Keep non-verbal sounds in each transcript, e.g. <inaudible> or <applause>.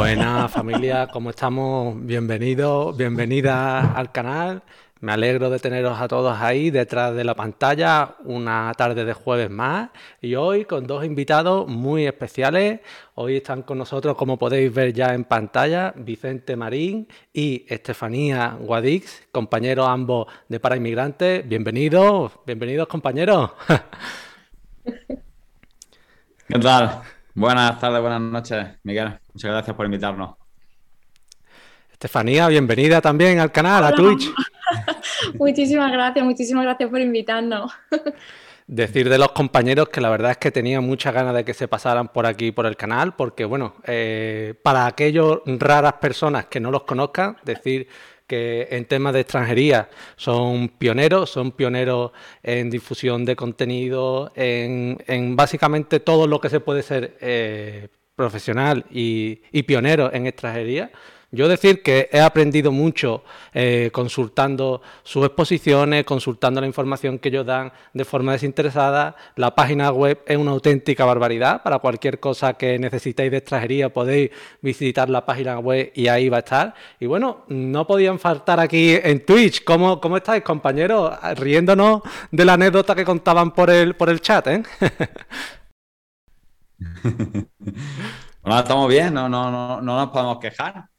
Buenas familia, ¿cómo estamos? Bienvenidos, bienvenidas al canal. Me alegro de teneros a todos ahí detrás de la pantalla una tarde de jueves más y hoy con dos invitados muy especiales. Hoy están con nosotros, como podéis ver ya en pantalla, Vicente Marín y Estefanía Guadix, compañeros ambos de Para Inmigrantes. Bienvenidos, bienvenidos compañeros. <laughs> ¿Qué tal? Buenas tardes, buenas noches, Miguel. Muchas gracias por invitarnos. Estefanía, bienvenida también al canal, a Twitch. <laughs> muchísimas gracias, muchísimas gracias por invitarnos. <laughs> Decir de los compañeros que la verdad es que tenía muchas ganas de que se pasaran por aquí, por el canal, porque bueno, eh, para aquellas raras personas que no los conozcan, decir que en temas de extranjería son pioneros, son pioneros en difusión de contenido, en, básicamente todo lo que se puede ser eh, profesional y, y pionero en extranjería. Yo decir que he aprendido mucho eh, consultando sus exposiciones, consultando la información que ellos dan de forma desinteresada. La página web es una auténtica barbaridad. Para cualquier cosa que necesitéis de extranjería podéis visitar la página web y ahí va a estar. Y bueno, no podían faltar aquí en Twitch. ¿Cómo, cómo estáis, compañeros? Riéndonos de la anécdota que contaban por el, por el chat, ¿eh? <laughs> bueno, estamos bien, no, no, no, no nos podemos quejar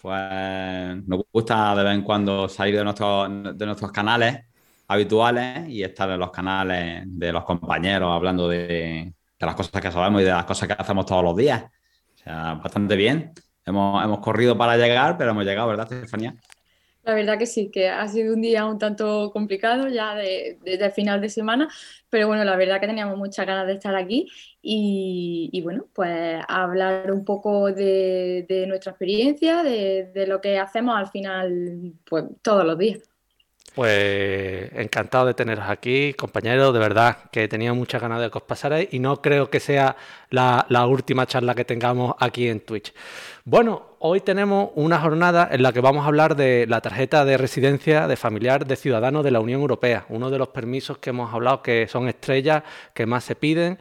pues nos gusta de vez en cuando salir de, de nuestros canales habituales y estar en los canales de los compañeros hablando de, las cosas que sabemos y de las cosas que hacemos todos los días. O sea, bastante bien. Hemos, hemos corrido para llegar, pero hemos llegado, ¿verdad, Estefanía? La verdad que sí, que ha sido un día un tanto complicado ya desde el final de semana, pero bueno, la verdad que teníamos muchas ganas de estar aquí y, bueno, pues hablar un poco de, nuestra experiencia, de, de, lo que hacemos al final, pues todos los días. Pues encantado de teneros aquí, compañeros, de verdad que tenía muchas ganas de que os pasarais y no creo que sea la, última charla que tengamos aquí en Twitch. Bueno, hoy tenemos una jornada en la que vamos a hablar de la tarjeta de residencia de familiar de ciudadanos de la Unión Europea, uno de los permisos que hemos hablado que son estrellas, que más se piden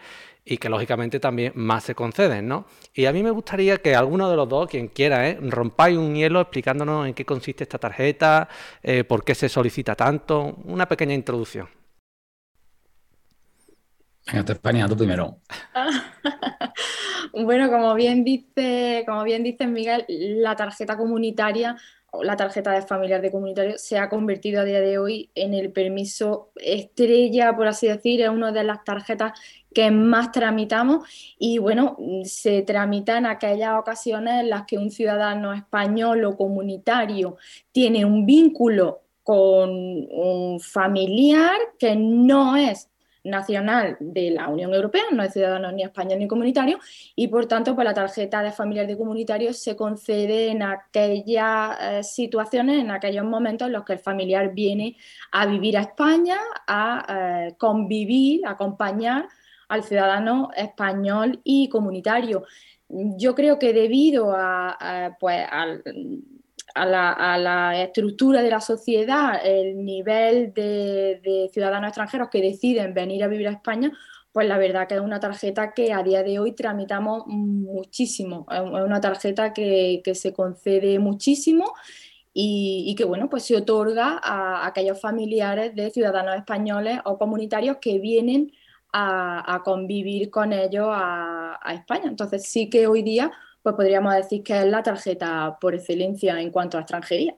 y que lógicamente también más se conceden, ¿no? Y a mí me gustaría que alguno de los dos, quien quiera, ¿eh? rompáis un hielo explicándonos en qué consiste esta tarjeta, eh, por qué se solicita tanto, una pequeña introducción. Venga, España, tú primero. <laughs> bueno, como bien dice, como bien dice Miguel, la tarjeta comunitaria la tarjeta de familiar de comunitario se ha convertido a día de hoy en el permiso estrella, por así decir, es una de las tarjetas que más tramitamos. Y bueno, se tramita en aquellas ocasiones en las que un ciudadano español o comunitario tiene un vínculo con un familiar que no es nacional de la Unión Europea, no es ciudadano ni español ni comunitario, y por tanto, pues la tarjeta de familiar de comunitario se concede en aquellas eh, situaciones, en aquellos momentos en los que el familiar viene a vivir a España, a eh, convivir, a acompañar al ciudadano español y comunitario. Yo creo que debido a, pues, a, la, estructura de la sociedad, el nivel de, ciudadanos extranjeros que deciden venir a vivir a España, pues la verdad que es una tarjeta que a día de hoy tramitamos muchísimo. Es una tarjeta que, se concede muchísimo y, que bueno, pues se otorga a aquellos familiares de ciudadanos españoles o comunitarios que vienen a, convivir con ellos a, España. Entonces sí que hoy día pues podríamos decir que es la tarjeta por excelencia en cuanto a extranjería.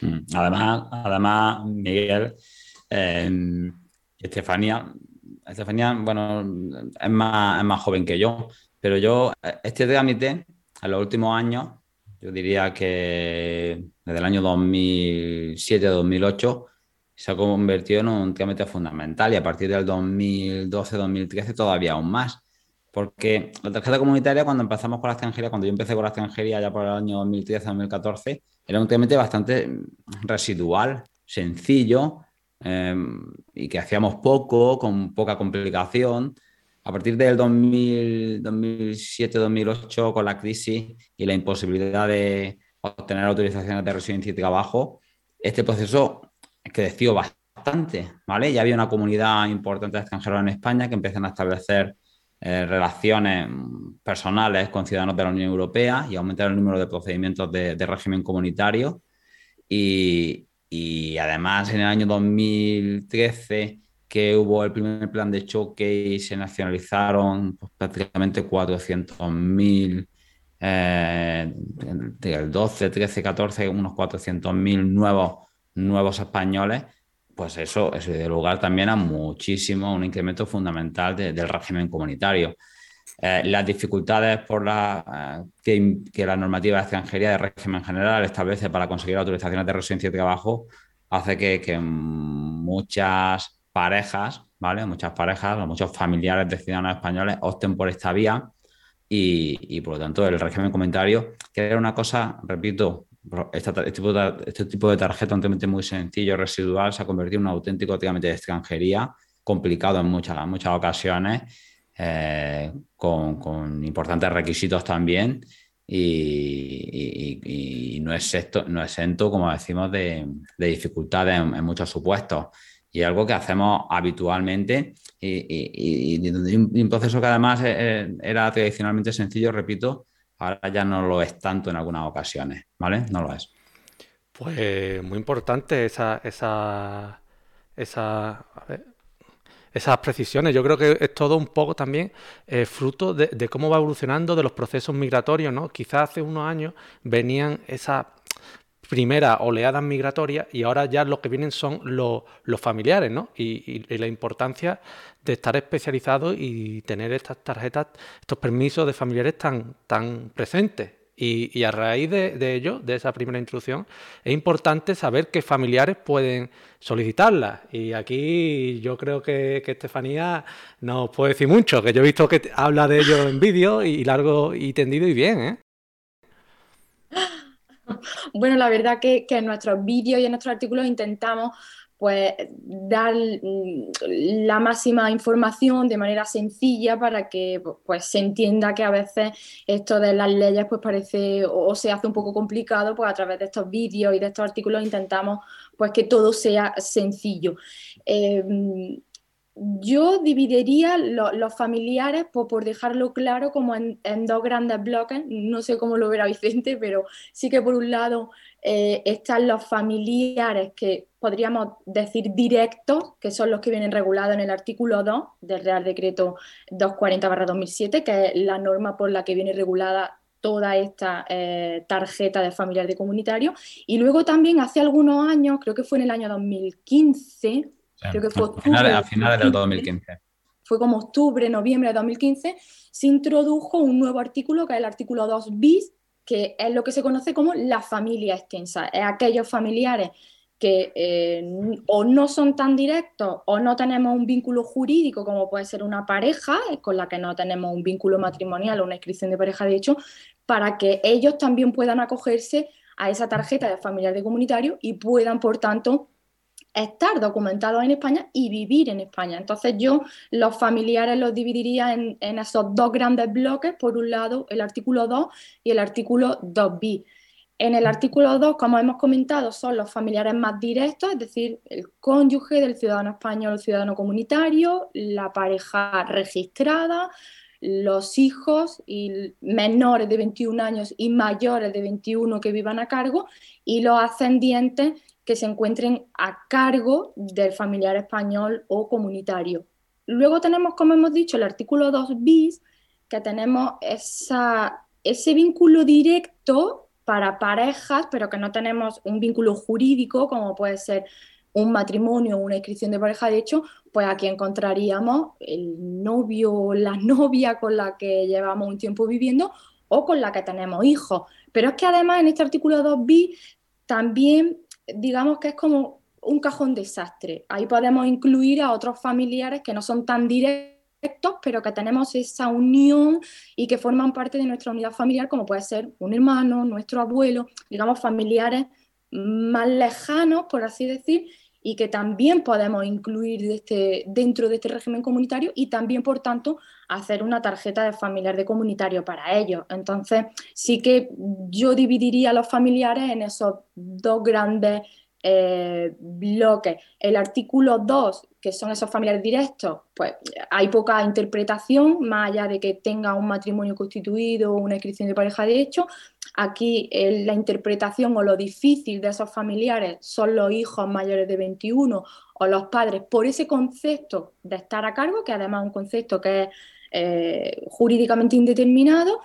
Mm, además, además Miguel, eh, Estefanía, Estefanía, bueno, es más, es más joven que yo, pero yo, este trámite, en los últimos años, yo diría que desde el año 2007-2008, se ha convertido en un trámite fundamental y a partir del 2012-2013 todavía aún más. Porque la tarjeta comunitaria, cuando empezamos con la extranjería, cuando yo empecé con la extranjería ya por el año 2013-2014, era un trámite bastante residual, sencillo em, y que hacíamos poco, con poca complicación. A partir del 2007-2008, con la crisis y la imposibilidad de obtener autorizaciones de residencia y trabajo, este proceso creció bastante, ¿vale? Ya había una comunidad importante de extranjeros en España que empiezan a establecer eh, relaciones personales con ciudadanos de la Unión Europea y aumentar el número de procedimientos de, régimen comunitario. Y, además en el año 2013 que hubo el primer plan de choque y se nacionalizaron pues, prácticamente 400.000, eh, del 12, 13, 14, unos 400.000 nuevos, nuevos españoles, pues eso, eso dio lugar también a muchísimo, un incremento fundamental del régimen comunitario. Eh, las dificultades por la, eh, que, la normativa de extranjería de régimen general establece para conseguir autorizaciones de residencia y trabajo hace que, que muchas parejas, ¿vale? Muchas parejas, muchos familiares de ciudadanos españoles opten por esta vía y, por lo tanto el régimen comentario, que era una cosa, repito, este, tipo de, este tipo de tarjeta un muy sencillo, residual, se ha convertido en un auténtico de extranjería, complicado en muchas, muchas ocasiones, eh, con, importantes requisitos también y, no, es no exento, como decimos, de, dificultades en muchos supuestos. Y algo que hacemos habitualmente y, un proceso que además eh, eh, era tradicionalmente sencillo, repito, ahora ya no lo es tanto en algunas ocasiones, ¿vale? No lo es. Pues muy importante esa, esa, esa, esas precisiones. Yo creo que es todo un poco también eh, fruto de, de, cómo va evolucionando de los procesos migratorios, ¿no? Quizás hace unos años venían esas primera oleada migratoria y ahora ya lo que vienen son los, familiares, ¿no? Y, la importancia de estar especializado y tener estas tarjetas, estos permisos de familiares tan, tan presentes. Y, a raíz de, ello, de esa primera instrucción, es importante saber qué familiares pueden solicitarlas. Y aquí yo creo que, que Estefanía nos puede decir mucho, que yo he visto que habla de ello en vídeo y largo y tendido y bien, ¿eh? Bueno, la verdad que, en nuestros vídeos y en nuestros artículos intentamos pues dar mm, la máxima información de manera sencilla para que pues se entienda que a veces esto de las leyes pues parece o se hace un poco complicado, pues a través de estos vídeos y de estos artículos intentamos pues que todo sea sencillo. Em, yo dividiría los familiares, por, dejarlo claro, como en, dos grandes bloques. No sé cómo lo verá Vicente, pero sí que por un lado eh, están los familiares que podríamos decir directos, que son los que vienen regulados en el artículo 2 del Real Decreto 240-2007, que es la norma por la que viene regulada toda esta eh, tarjeta de familiar de comunitario. Y luego también hace algunos años, creo que fue en el año 2015, Creo que fue octubre, a finales, del 2015. Fue como octubre, noviembre de 2015, se introdujo un nuevo artículo que es el artículo 2 bis, que es lo que se conoce como la familia extensa. Es aquellos familiares que eh, o no son tan directos o no tenemos un vínculo jurídico como puede ser una pareja eh, con la que no tenemos un vínculo matrimonial o una inscripción de pareja de hecho, para que ellos también puedan acogerse a esa tarjeta de familiar de comunitario y puedan, por tanto, estar documentados en España y vivir en España. Entonces yo los familiares los dividiría en, esos dos grandes bloques, por un lado el artículo 2 y el artículo 2b. En el artículo 2, como hemos comentado, son los familiares más directos, es decir, el cónyuge del ciudadano español o ciudadano comunitario, la pareja registrada, los hijos y menores de 21 años y mayores de 21 que vivan a cargo y los ascendientes que se encuentren a cargo del familiar español o comunitario. Luego tenemos, como hemos dicho, el artículo 2 bis, que tenemos ese vínculo directo para parejas, pero que no tenemos un vínculo jurídico, como puede ser un matrimonio o una inscripción de pareja. De hecho, pues aquí encontraríamos el novio o la novia con la que llevamos un tiempo viviendo o con la que tenemos hijos. Pero es que además en este artículo 2 bis también digamos que es como un cajón desastre. Ahí podemos incluir a otros familiares que no son tan directos, pero que tenemos esa unión y que forman parte de nuestra unidad familiar, como puede ser un hermano, nuestro abuelo, digamos familiares más lejanos, por así decir, y que también podemos incluir este, dentro de este régimen comunitario y también, por tanto, hacer una tarjeta de familiar de comunitario para ellos. Entonces, sí que yo dividiría a los familiares en esos dos grandes eh, bloques. El artículo 2, que son esos familiares directos, pues hay poca interpretación, más allá de que tenga un matrimonio constituido o una inscripción de pareja de hecho. Aquí la interpretación o lo difícil de esos familiares son los hijos mayores de 21 o los padres por ese concepto de estar a cargo, que además es un concepto que es eh, jurídicamente indeterminado.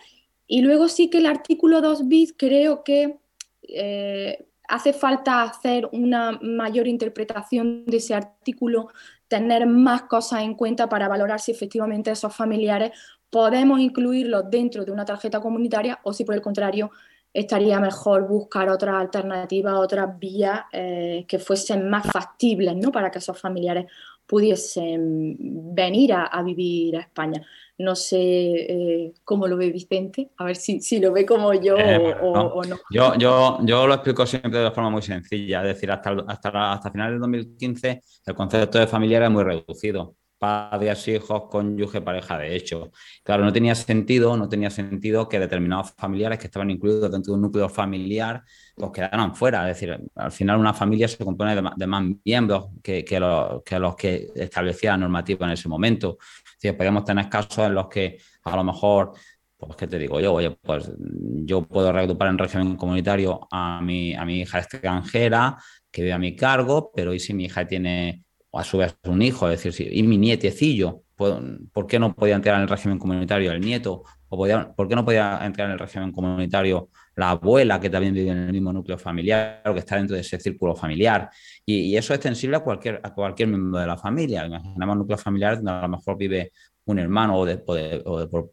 Y luego sí que el artículo 2 bis creo que eh, hace falta hacer una mayor interpretación de ese artículo, tener más cosas en cuenta para valorar si efectivamente esos familiares podemos incluirlos dentro de una tarjeta comunitaria o si por el contrario estaría mejor buscar otras alternativas, otras vías eh, que fuesen más factibles ¿no? para que esos familiares pudiesen venir a, vivir a España. No sé eh, cómo lo ve Vicente, a ver si, si lo ve como yo eh, o, no. Yo, yo, yo, lo explico siempre de forma muy sencilla, es decir, hasta, hasta, hasta finales del 2015 el concepto de familia era muy reducido padres, hijos, cónyuge, pareja de hecho. Claro, no tenía sentido, no tenía sentido que determinados familiares que estaban incluidos dentro de un núcleo familiar pues quedaran fuera. Es decir, al final una familia se compone de, más miembros que, los, que, establecía la normativa en ese momento. Es podemos tener casos en los que a lo mejor pues qué te digo yo, oye, pues yo puedo reagrupar en régimen comunitario a mi, a mi hija extranjera que vive a mi cargo, pero ¿y si mi hija tiene o a su vez un hijo, es decir, y mi nietecillo, ¿por qué no podía entrar en el régimen comunitario el nieto? ¿O por qué no podía entrar en el régimen comunitario la abuela que también vive en el mismo núcleo familiar o que está dentro de ese círculo familiar? Y, eso es extensible a cualquier, a cualquier miembro de la familia. Imaginamos núcleos familiares donde a lo mejor vive un hermano o,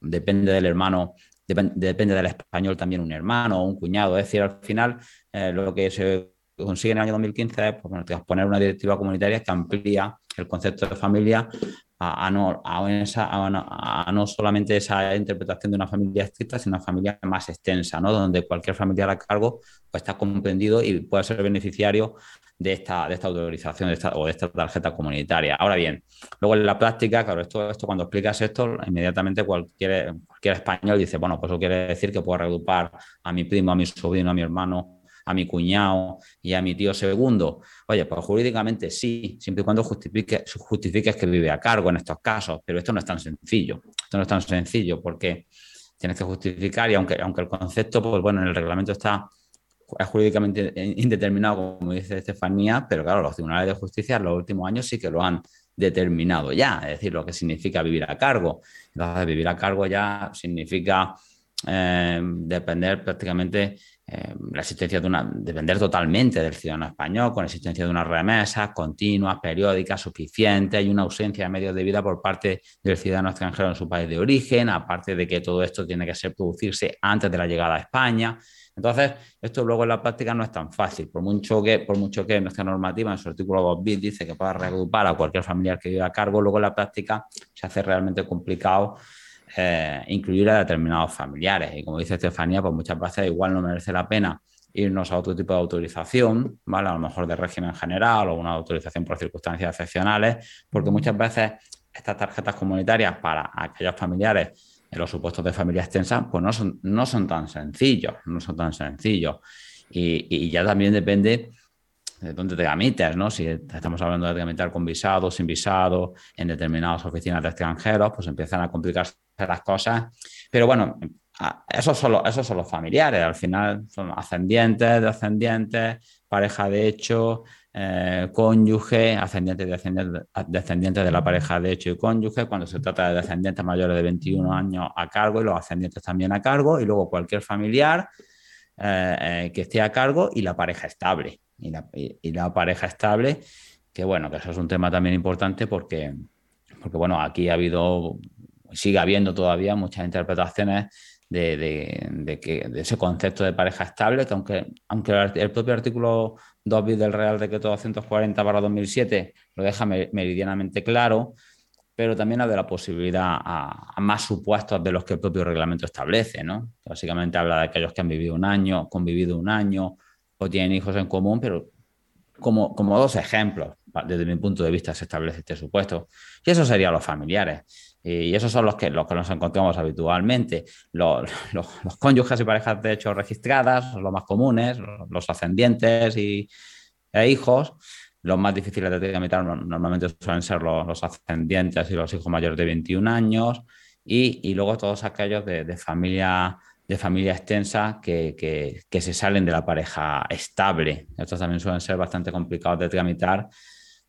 depende del hermano depende del español también un hermano o un cuñado. Es decir, al final eh, lo que se consigue en el año 2015 es pues, poner una directiva comunitaria que amplía el concepto de familia a, no, a, no, solamente esa interpretación de una familia estricta, sino una familia más extensa, ¿no? donde cualquier familiar a cargo pues, está comprendido y puede ser beneficiario de esta, de esta autorización de esta, o de esta tarjeta comunitaria. Ahora bien, luego en la práctica, claro, esto, esto cuando explicas esto, inmediatamente cualquier, cualquier español dice, bueno, pues eso quiere decir que puedo reagrupar a mi primo, a mi sobrino, a mi hermano a mi cuñado y a mi tío segundo. Oye, pues jurídicamente sí, siempre y cuando justifique, justifiques que vive a cargo en estos casos, pero esto no es tan sencillo. Esto no es tan sencillo porque tienes que justificar y aunque, aunque el concepto, pues bueno, en el reglamento está es jurídicamente indeterminado, como dice Estefanía, pero claro, los tribunales de justicia en los últimos años sí que lo han determinado ya, es decir, lo que significa vivir a cargo. Entonces, vivir a cargo ya significa eh, depender prácticamente eh, la existencia de una, depender totalmente del ciudadano español, con la existencia de unas remesas continuas, periódicas, suficientes y una ausencia de medios de vida por parte del ciudadano extranjero en su país de origen, aparte de que todo esto tiene que ser producirse antes de la llegada a España. Entonces, esto luego en la práctica no es tan fácil, por mucho que, por mucho que nuestra normativa en su artículo 2 bis dice que pueda reagrupar a cualquier familiar que viva a cargo, luego en la práctica se hace realmente complicado eh, incluir a determinados familiares. Y como dice Estefanía, pues muchas veces igual no merece la pena irnos a otro tipo de autorización, ¿vale? A lo mejor de régimen general o una autorización por circunstancias excepcionales, porque muchas veces estas tarjetas comunitarias para aquellos familiares en los supuestos de familia extensa, pues no son, no son tan sencillos, no son tan sencillos. Y, ya también depende de dónde te tramites, ¿no? Si estamos hablando de tramitar con visado, sin visado, en determinadas oficinas de extranjeros, pues empiezan a complicarse las cosas. Pero bueno, esos son, los, esos son los familiares, al final son ascendientes, descendientes, pareja de hecho, eh, cónyuge, ascendientes y descendientes, descendientes de la pareja de hecho y cónyuge, cuando se trata de descendientes mayores de 21 años a cargo y los ascendientes también a cargo, y luego cualquier familiar eh, eh, que esté a cargo y la pareja estable. Y la, y la, pareja estable, que bueno, que eso es un tema también importante porque, porque bueno, aquí ha habido sigue habiendo todavía muchas interpretaciones de, que, ese concepto de pareja estable, que aunque, aunque el propio artículo 2 bis del Real Decreto 240 para 2007 lo deja meridianamente claro, pero también habla de la posibilidad a, más supuestos de los que el propio reglamento establece, ¿no? Básicamente habla de aquellos que han vivido un año, convivido un año o tienen hijos en común, pero como, como dos ejemplos, desde mi punto de vista se establece este supuesto. Y eso serían los familiares. Y esos son los que, los que nos encontramos habitualmente. <laughs> Los, cónyuges y parejas de hecho registradas los más comunes, los ascendientes y, e hijos. Los más difíciles de tramitar normalmente suelen ser los, ascendientes y los hijos mayores de 21 años. Y, luego todos aquellos de, familia de familia extensa que, que, se salen de la pareja estable. Estos también suelen ser bastante complicados de tramitar.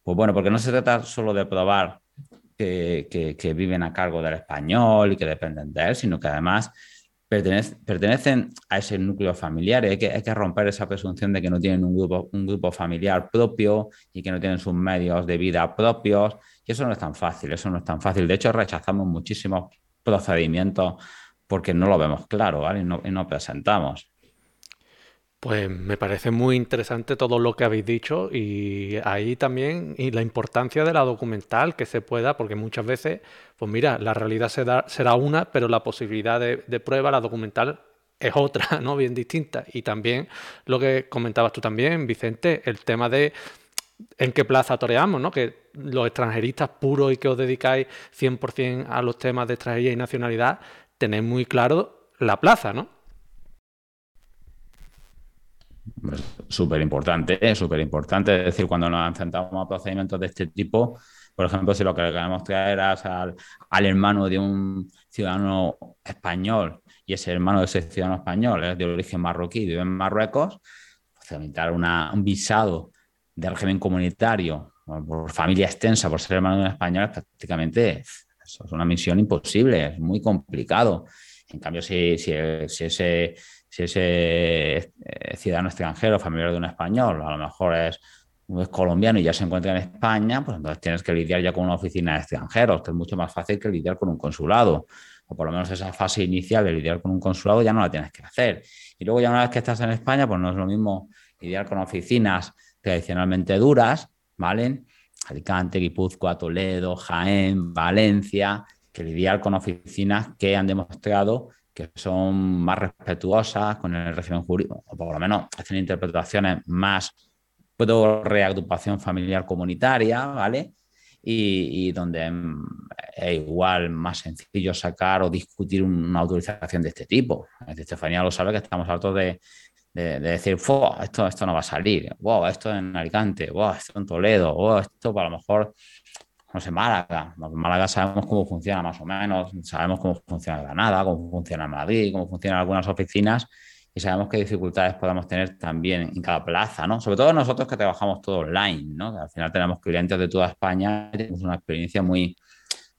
Pues bueno, porque no se trata solo de probar que, que, viven a cargo del español y que dependen de él, sino que además pertenecen a ese núcleo familiar. Hay que, hay que romper esa presunción de que no tienen un grupo, un grupo familiar propio y que no tienen sus medios de vida propios. Y eso no es tan fácil, eso no es tan fácil. De hecho, rechazamos muchísimos procedimientos porque no lo vemos claro ¿vale? y, no, y no presentamos. Pues me parece muy interesante todo lo que habéis dicho y ahí también y la importancia de la documental que se pueda, porque muchas veces, pues mira, la realidad será una, pero la posibilidad de, prueba, la documental es otra, <laughs> ¿no? Bien distinta. Y también lo que comentabas tú también, Vicente, el tema de en qué plaza toreamos, ¿no? Que los extranjeristas puros y que os dedicáis 100% a los temas de extranjería y nacionalidad, tenéis muy claro la plaza, ¿no? Súper importante, súper importante. Es decir, cuando nos enfrentamos a procedimientos de este tipo, por ejemplo, si lo que queremos traer es al, hermano de un ciudadano español y ese hermano de ese ciudadano español es de origen marroquí vive en Marruecos, tramitar un visado de régimen comunitario por familia extensa, por ser hermano de un español, es prácticamente es una misión imposible, es muy complicado. En cambio, si, si ese si ese eh, ciudadano extranjero, familiar de un español, a lo mejor es, colombiano y ya se encuentra en España, pues entonces tienes que lidiar ya con una oficina de extranjeros, que es mucho más fácil que lidiar con un consulado. O por lo menos esa fase inicial de lidiar con un consulado ya no la tienes que hacer. Y luego ya una vez que estás en España, pues no es lo mismo lidiar con oficinas tradicionalmente duras, ¿vale? Alicante, Guipúzcoa, Toledo, Jaén, Valencia, que lidiar con oficinas que han demostrado que son más respetuosas con el régimen jurídico, o por lo menos hacen interpretaciones más de reagrupación familiar comunitaria, ¿vale? Y, donde es igual más sencillo sacar o discutir una autorización de este tipo. Estefanía lo sabe que estamos hartos de, decir, esto, esto no va a salir, wow, esto en Alicante, wow, esto en Toledo, wow, esto a lo mejor no sé, Málaga. Málaga sabemos cómo funciona más o menos, sabemos cómo funciona Granada, cómo funciona Madrid, cómo funcionan algunas oficinas y sabemos qué dificultades podemos tener también en cada plaza, ¿no? Sobre todo nosotros que trabajamos todo online, ¿no? Que al final tenemos clientes de toda España y tenemos una experiencia muy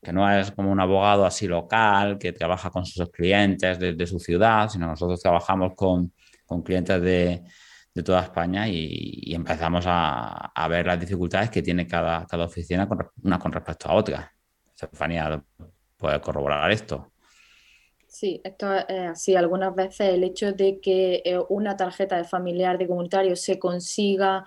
que no es como un abogado así local que trabaja con sus clientes desde de su ciudad, sino nosotros trabajamos con, con clientes de, de toda España y, empezamos a, ver las dificultades que tiene cada, cada oficina con, una con respecto a otra. Estefanía puede corroborar esto. Sí, esto es así. Algunas veces el hecho de que eh, una tarjeta de familiar de comunitario se consiga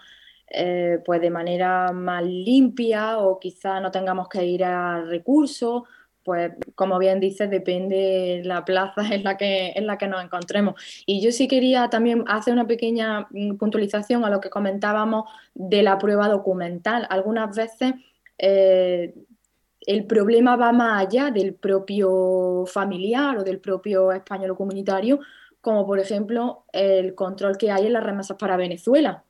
eh, pues de manera más limpia o quizá no tengamos que ir a recursos pues como bien dices, depende la plaza en la, que, en la que nos encontremos. Y yo sí quería también hacer una pequeña mm, puntualización a lo que comentábamos de la prueba documental. Algunas veces eh, el problema va más allá del propio familiar o del propio español comunitario, como por ejemplo el control que hay en las remesas para Venezuela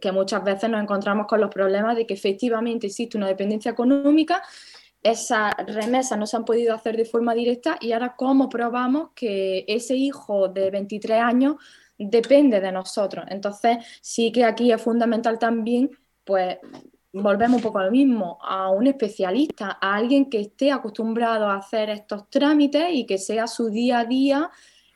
que muchas veces nos encontramos con los problemas de que efectivamente existe una dependencia económica, esas remesas no se han podido hacer de forma directa y ahora cómo probamos que ese hijo de 23 años depende de nosotros. Entonces sí que aquí es fundamental también, pues volvemos un poco a lo mismo, a un especialista, a alguien que esté acostumbrado a hacer estos trámites y que sea su día a día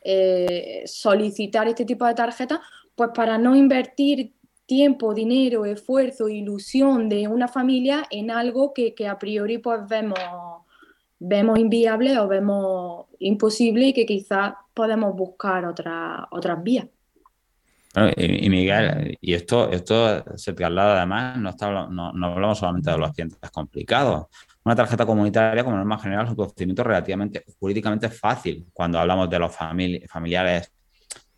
eh, solicitar este tipo de tarjetas, pues para no invertir tiempo, dinero, esfuerzo, ilusión de una familia en algo que, a priori pues vemos, vemos inviable o vemos imposible y que quizás podemos buscar otra, otras vías. y, Miguel, y esto, esto se traslada además, no, está, no, hablamos solamente de los clientes complicados. Una tarjeta comunitaria, como norma general, es un procedimiento relativamente jurídicamente fácil cuando hablamos de los familiares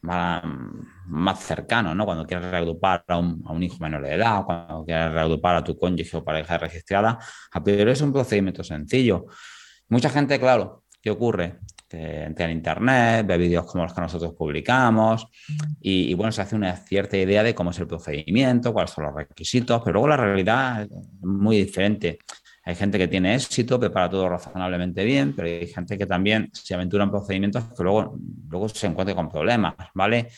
más, cercano, ¿no? Cuando quieres reagrupar a un, hijo menor de edad, cuando quieres reagrupar a tu cónyuge o pareja registrada, a priori es un procedimiento sencillo. Mucha gente, claro, ¿qué ocurre? entra en internet, ve vídeos como los que nosotros publicamos y, y, bueno, se hace una cierta idea de cómo es el procedimiento, cuáles son los requisitos, pero luego la realidad es muy diferente. Hay gente que tiene éxito, prepara todo razonablemente bien, pero hay gente que también se aventura en procedimientos que luego, luego se encuentra con problemas, ¿vale?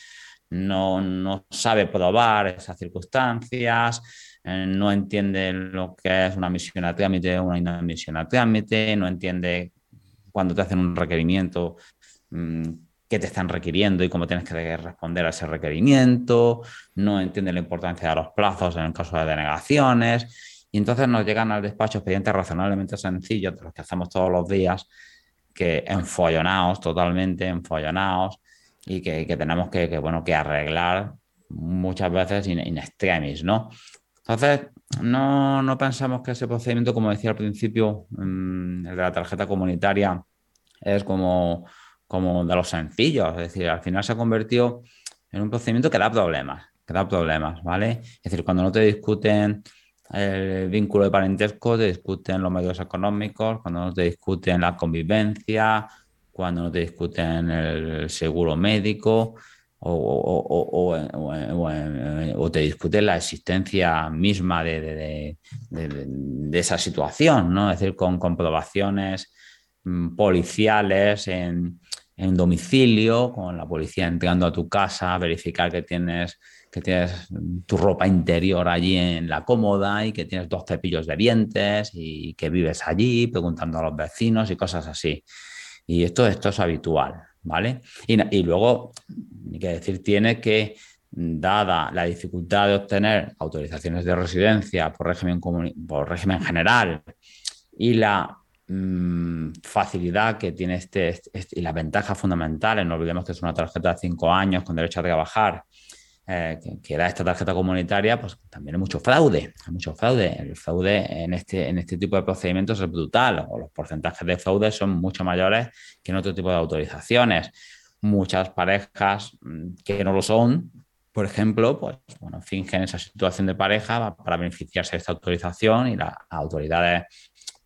No, no sabe probar esas circunstancias, eh, no entiende lo que es una misión a trámite una inadmisión a trámite, no entiende cuando te hacen un requerimiento mmm, qué te están requiriendo y cómo tienes que responder a ese requerimiento, no entiende la importancia de los plazos en el caso de denegaciones y entonces nos llegan al despacho expedientes razonablemente sencillos, de los que hacemos todos los días, que enfollonados, totalmente enfollonados, y que, que tenemos que, bueno, que arreglar muchas veces in, extremis, ¿no? Entonces, no, no, pensamos que ese procedimiento, como decía al principio, mmm, el de la tarjeta comunitaria, es como, como de los sencillos. Es decir, al final se ha convertido en un procedimiento que da problemas, que da problemas, ¿vale? Es decir, cuando no te discuten el vínculo de parentesco, te discuten los medios económicos, cuando no te discuten la convivencia, cuando no te discuten el seguro médico o, o, o, o te discuten la existencia misma de, de, de, esa situación, ¿no? Es decir, con comprobaciones policiales en, en domicilio, con la policía entrando a tu casa verificar que tienes que tienes tu ropa interior allí en la cómoda y que tienes dos cepillos de dientes y que vives allí preguntando a los vecinos y cosas así. Y esto, esto es habitual, ¿vale? Y, y luego, hay que decir, tiene que, dada la dificultad de obtener autorizaciones de residencia por régimen, por régimen general y la mmm, facilidad que tiene este, este, y las ventajas fundamentales, no olvidemos que es una tarjeta de cinco años con derecho a trabajar, eh, que, que, da esta tarjeta comunitaria, pues también hay mucho fraude, hay mucho fraude. El fraude en este, en este tipo de procedimientos es brutal, o los porcentajes de fraude son mucho mayores que en otro tipo de autorizaciones. Muchas parejas que no lo son, por ejemplo, pues bueno, fingen esa situación de pareja para beneficiarse de esta autorización y las autoridades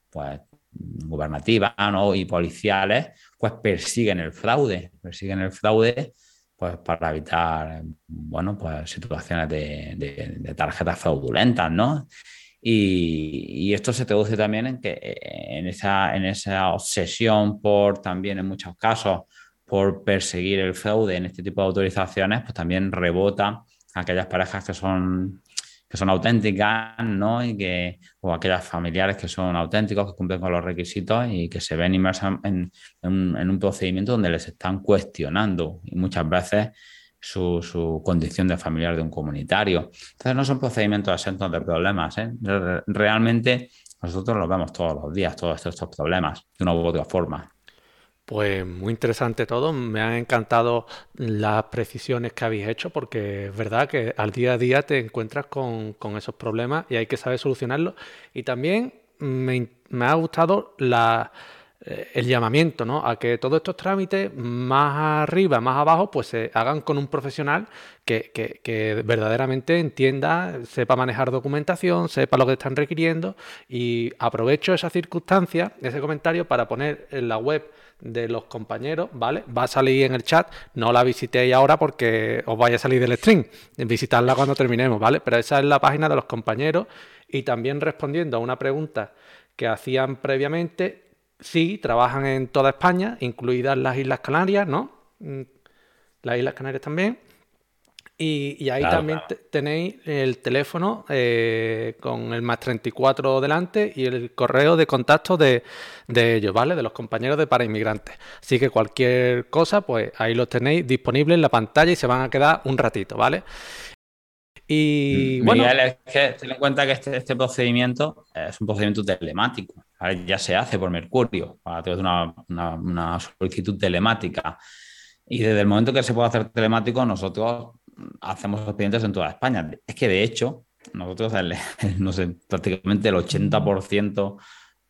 pues, gubernativas ¿no? y policiales pues persiguen el fraude, persiguen el fraude pues para evitar, bueno, pues situaciones de, tarjetas fraudulentas, ¿no? Y, y, esto se traduce también en que en esa, en esa obsesión por también en muchos casos por perseguir el fraude en este tipo de autorizaciones, pues también rebota aquellas parejas que son que son auténticas, ¿no? Y que, o aquellas familiares que son auténticos, que cumplen con los requisitos y que se ven inmersos en, un procedimiento donde les están cuestionando y muchas veces su, su, condición de familiar de un comunitario. Entonces no son procedimientos exentos de problemas. ¿eh? Realmente nosotros los vemos todos los días, todos estos problemas, de una u otra forma. Pues muy interesante todo, me han encantado las precisiones que habéis hecho porque es verdad que al día a día te encuentras con, esos problemas y hay que saber solucionarlos. Y también me, ha gustado la, el llamamiento ¿no? a que todos estos trámites más arriba, más abajo, pues se hagan con un profesional que, que, que, verdaderamente entienda, sepa manejar documentación, sepa lo que están requiriendo y aprovecho esa circunstancia, ese comentario para poner en la web de los compañeros, ¿vale? Va a salir en el chat, no la visitéis ahora porque os vaya a salir del stream, visitarla cuando terminemos, ¿vale? Pero esa es la página de los compañeros y también respondiendo a una pregunta que hacían previamente, sí, trabajan en toda España, incluidas las Islas Canarias, ¿no? Las Islas Canarias también. Y, y ahí claro, también claro. tenéis el teléfono eh, con el más 34 delante y el correo de contacto de, de, ellos, ¿vale? De los compañeros de para inmigrantes. Así que cualquier cosa, pues ahí los tenéis disponibles en la pantalla y se van a quedar un ratito, ¿vale? Y bueno. Miguel, es que ten en cuenta que este, este procedimiento es un procedimiento telemático. ¿vale? Ya se hace por Mercurio, a través de una, una, una solicitud telemática. Y desde el momento que se puede hacer telemático, nosotros hacemos expedientes en toda España. Es que de hecho, nosotros, el, <laughs> no sé, prácticamente el 80% o,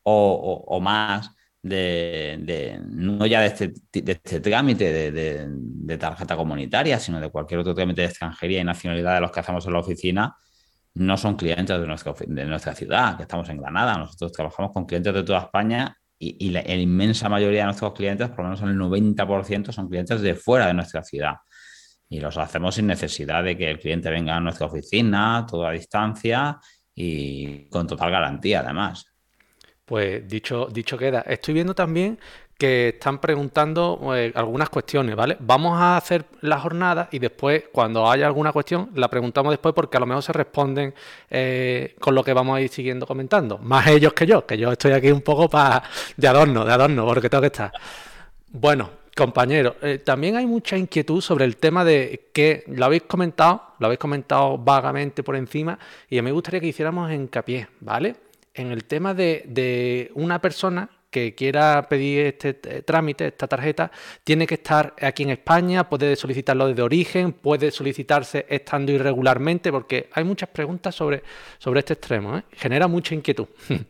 o, o, más de, no ya de este, este trámite de, tarjeta comunitaria, sino de cualquier otro trámite de extranjería y nacionalidad de los que hacemos en la oficina, no son clientes de nuestra, ciudad, que estamos en Granada. Nosotros trabajamos con clientes de toda España y, la, inmensa mayoría de nuestros clientes, por lo menos el 90%, son clientes de fuera de nuestra ciudad. Y los hacemos sin necesidad de que el cliente venga a nuestra oficina, toda a distancia y con total garantía, además. Pues dicho, dicho queda. Estoy viendo también que están preguntando eh, algunas cuestiones, ¿vale? Vamos a hacer la jornada y después, cuando haya alguna cuestión, la preguntamos después porque a lo mejor se responden eh, con lo que vamos a ir siguiendo comentando. Más ellos que yo, que yo estoy aquí un poco para de adorno, de adorno, porque tengo que estar. Bueno, compañeros, eh, también hay mucha inquietud sobre el tema de que lo habéis comentado, lo habéis comentado vagamente por encima, y a mí me gustaría que hiciéramos hincapié, ¿vale? En el tema de, una persona que quiera pedir este eh, trámite, esta tarjeta, tiene que estar aquí en España, puede solicitarlo desde origen, puede solicitarse estando irregularmente, porque hay muchas preguntas sobre, sobre este extremo. ¿eh? Genera mucha inquietud. <laughs>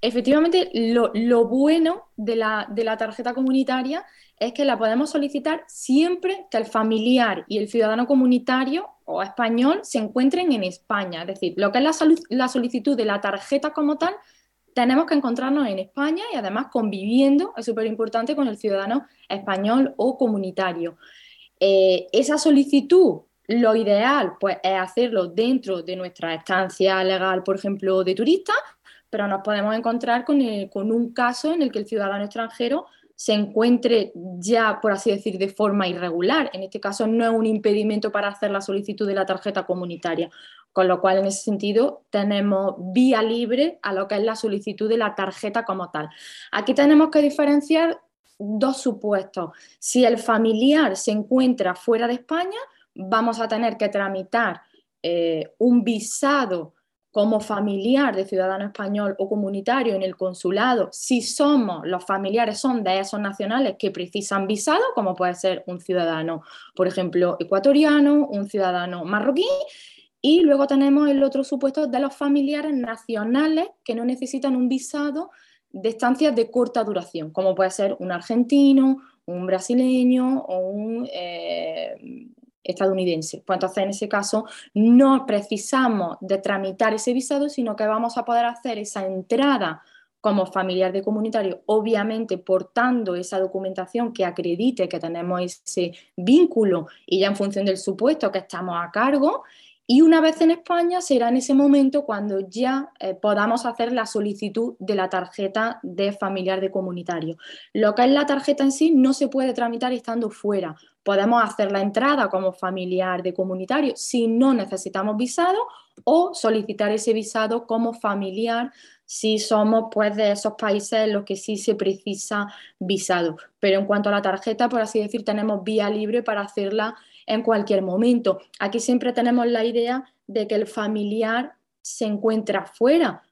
Efectivamente, lo, bueno de la, tarjeta comunitaria es que la podemos solicitar siempre que el familiar y el ciudadano comunitario o español se encuentren en España. Es decir, lo que es la, la solicitud de la tarjeta como tal tenemos que encontrarnos en España y además conviviendo, es súper importante, con el ciudadano español o comunitario. Eh, esa solicitud, lo ideal, pues es hacerlo dentro de nuestra estancia legal, por ejemplo, de turista, pero nos podemos encontrar con, con un caso en el que el ciudadano extranjero se encuentre ya, por así decir, de forma irregular. En este caso no es un impedimento para hacer la solicitud de la tarjeta comunitaria. Con lo cual, en ese sentido, tenemos vía libre a lo que es la solicitud de la tarjeta como tal. Aquí tenemos que diferenciar dos supuestos. Si el familiar se encuentra fuera de España, vamos a tener que tramitar eh, un visado como familiar de ciudadano español o comunitario en el consulado, si somos, los familiares son de esos nacionales que precisan visado, como puede ser un ciudadano, por ejemplo, ecuatoriano, un ciudadano marroquí, y luego tenemos el otro supuesto de los familiares nacionales que no necesitan un visado de estancias de corta duración, como puede ser un argentino, un brasileño o un eh, estadounidense. Pues entonces, en ese caso, no precisamos de tramitar ese visado, sino que vamos a poder hacer esa entrada como familiar de comunitario, obviamente portando esa documentación que acredite que tenemos ese vínculo y ya en función del supuesto que estamos a cargo, y una vez en España será en ese momento cuando ya eh, podamos hacer la solicitud de la tarjeta de familiar de comunitario. Lo que es la tarjeta en sí no se puede tramitar estando fuera. Podemos hacer la entrada como familiar de comunitario si no necesitamos visado o solicitar ese visado como familiar si somos pues de esos países en los que sí se precisa visado. Pero en cuanto a la tarjeta, por así decir, tenemos vía libre para hacerla en cualquier momento. Aquí siempre tenemos la idea de que el familiar se encuentra fuera.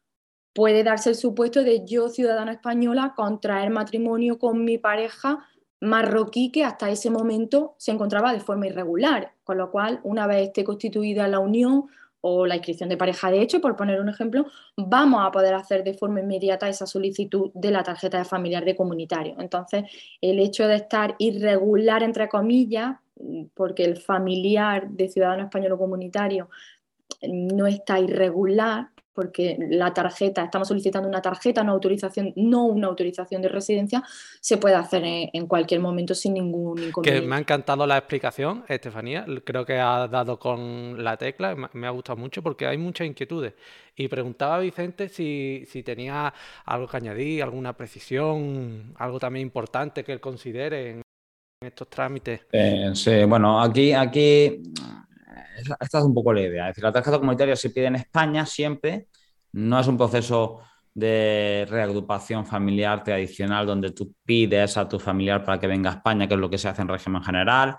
Puede darse el supuesto de yo, ciudadana española, contraer matrimonio con mi pareja marroquí que hasta ese momento se encontraba de forma irregular, con lo cual, una vez esté constituida la unión o la inscripción de pareja de hecho, por poner un ejemplo, vamos a poder hacer de forma inmediata esa solicitud de la tarjeta de familiar de comunitario. Entonces, el hecho de estar irregular, entre comillas, porque el familiar de ciudadano español o comunitario no está irregular, porque la tarjeta, estamos solicitando una tarjeta, una autorización, no una autorización de residencia, se puede hacer en, cualquier momento sin ningún inconveniente. Que me ha encantado la explicación, Estefanía, creo que ha dado con la tecla, me ha gustado mucho porque hay muchas inquietudes. Y preguntaba a Vicente si, si tenía algo que añadir, alguna precisión, algo también importante que él considere en estos trámites? Eh, sí, bueno, aquí, aquí esta es un poco la idea. Es decir, la tarjeta comunitaria se pide en España siempre, no es un proceso de reagrupación familiar tradicional donde tú pides a tu familiar para que venga a España, que es lo que se hace en régimen general.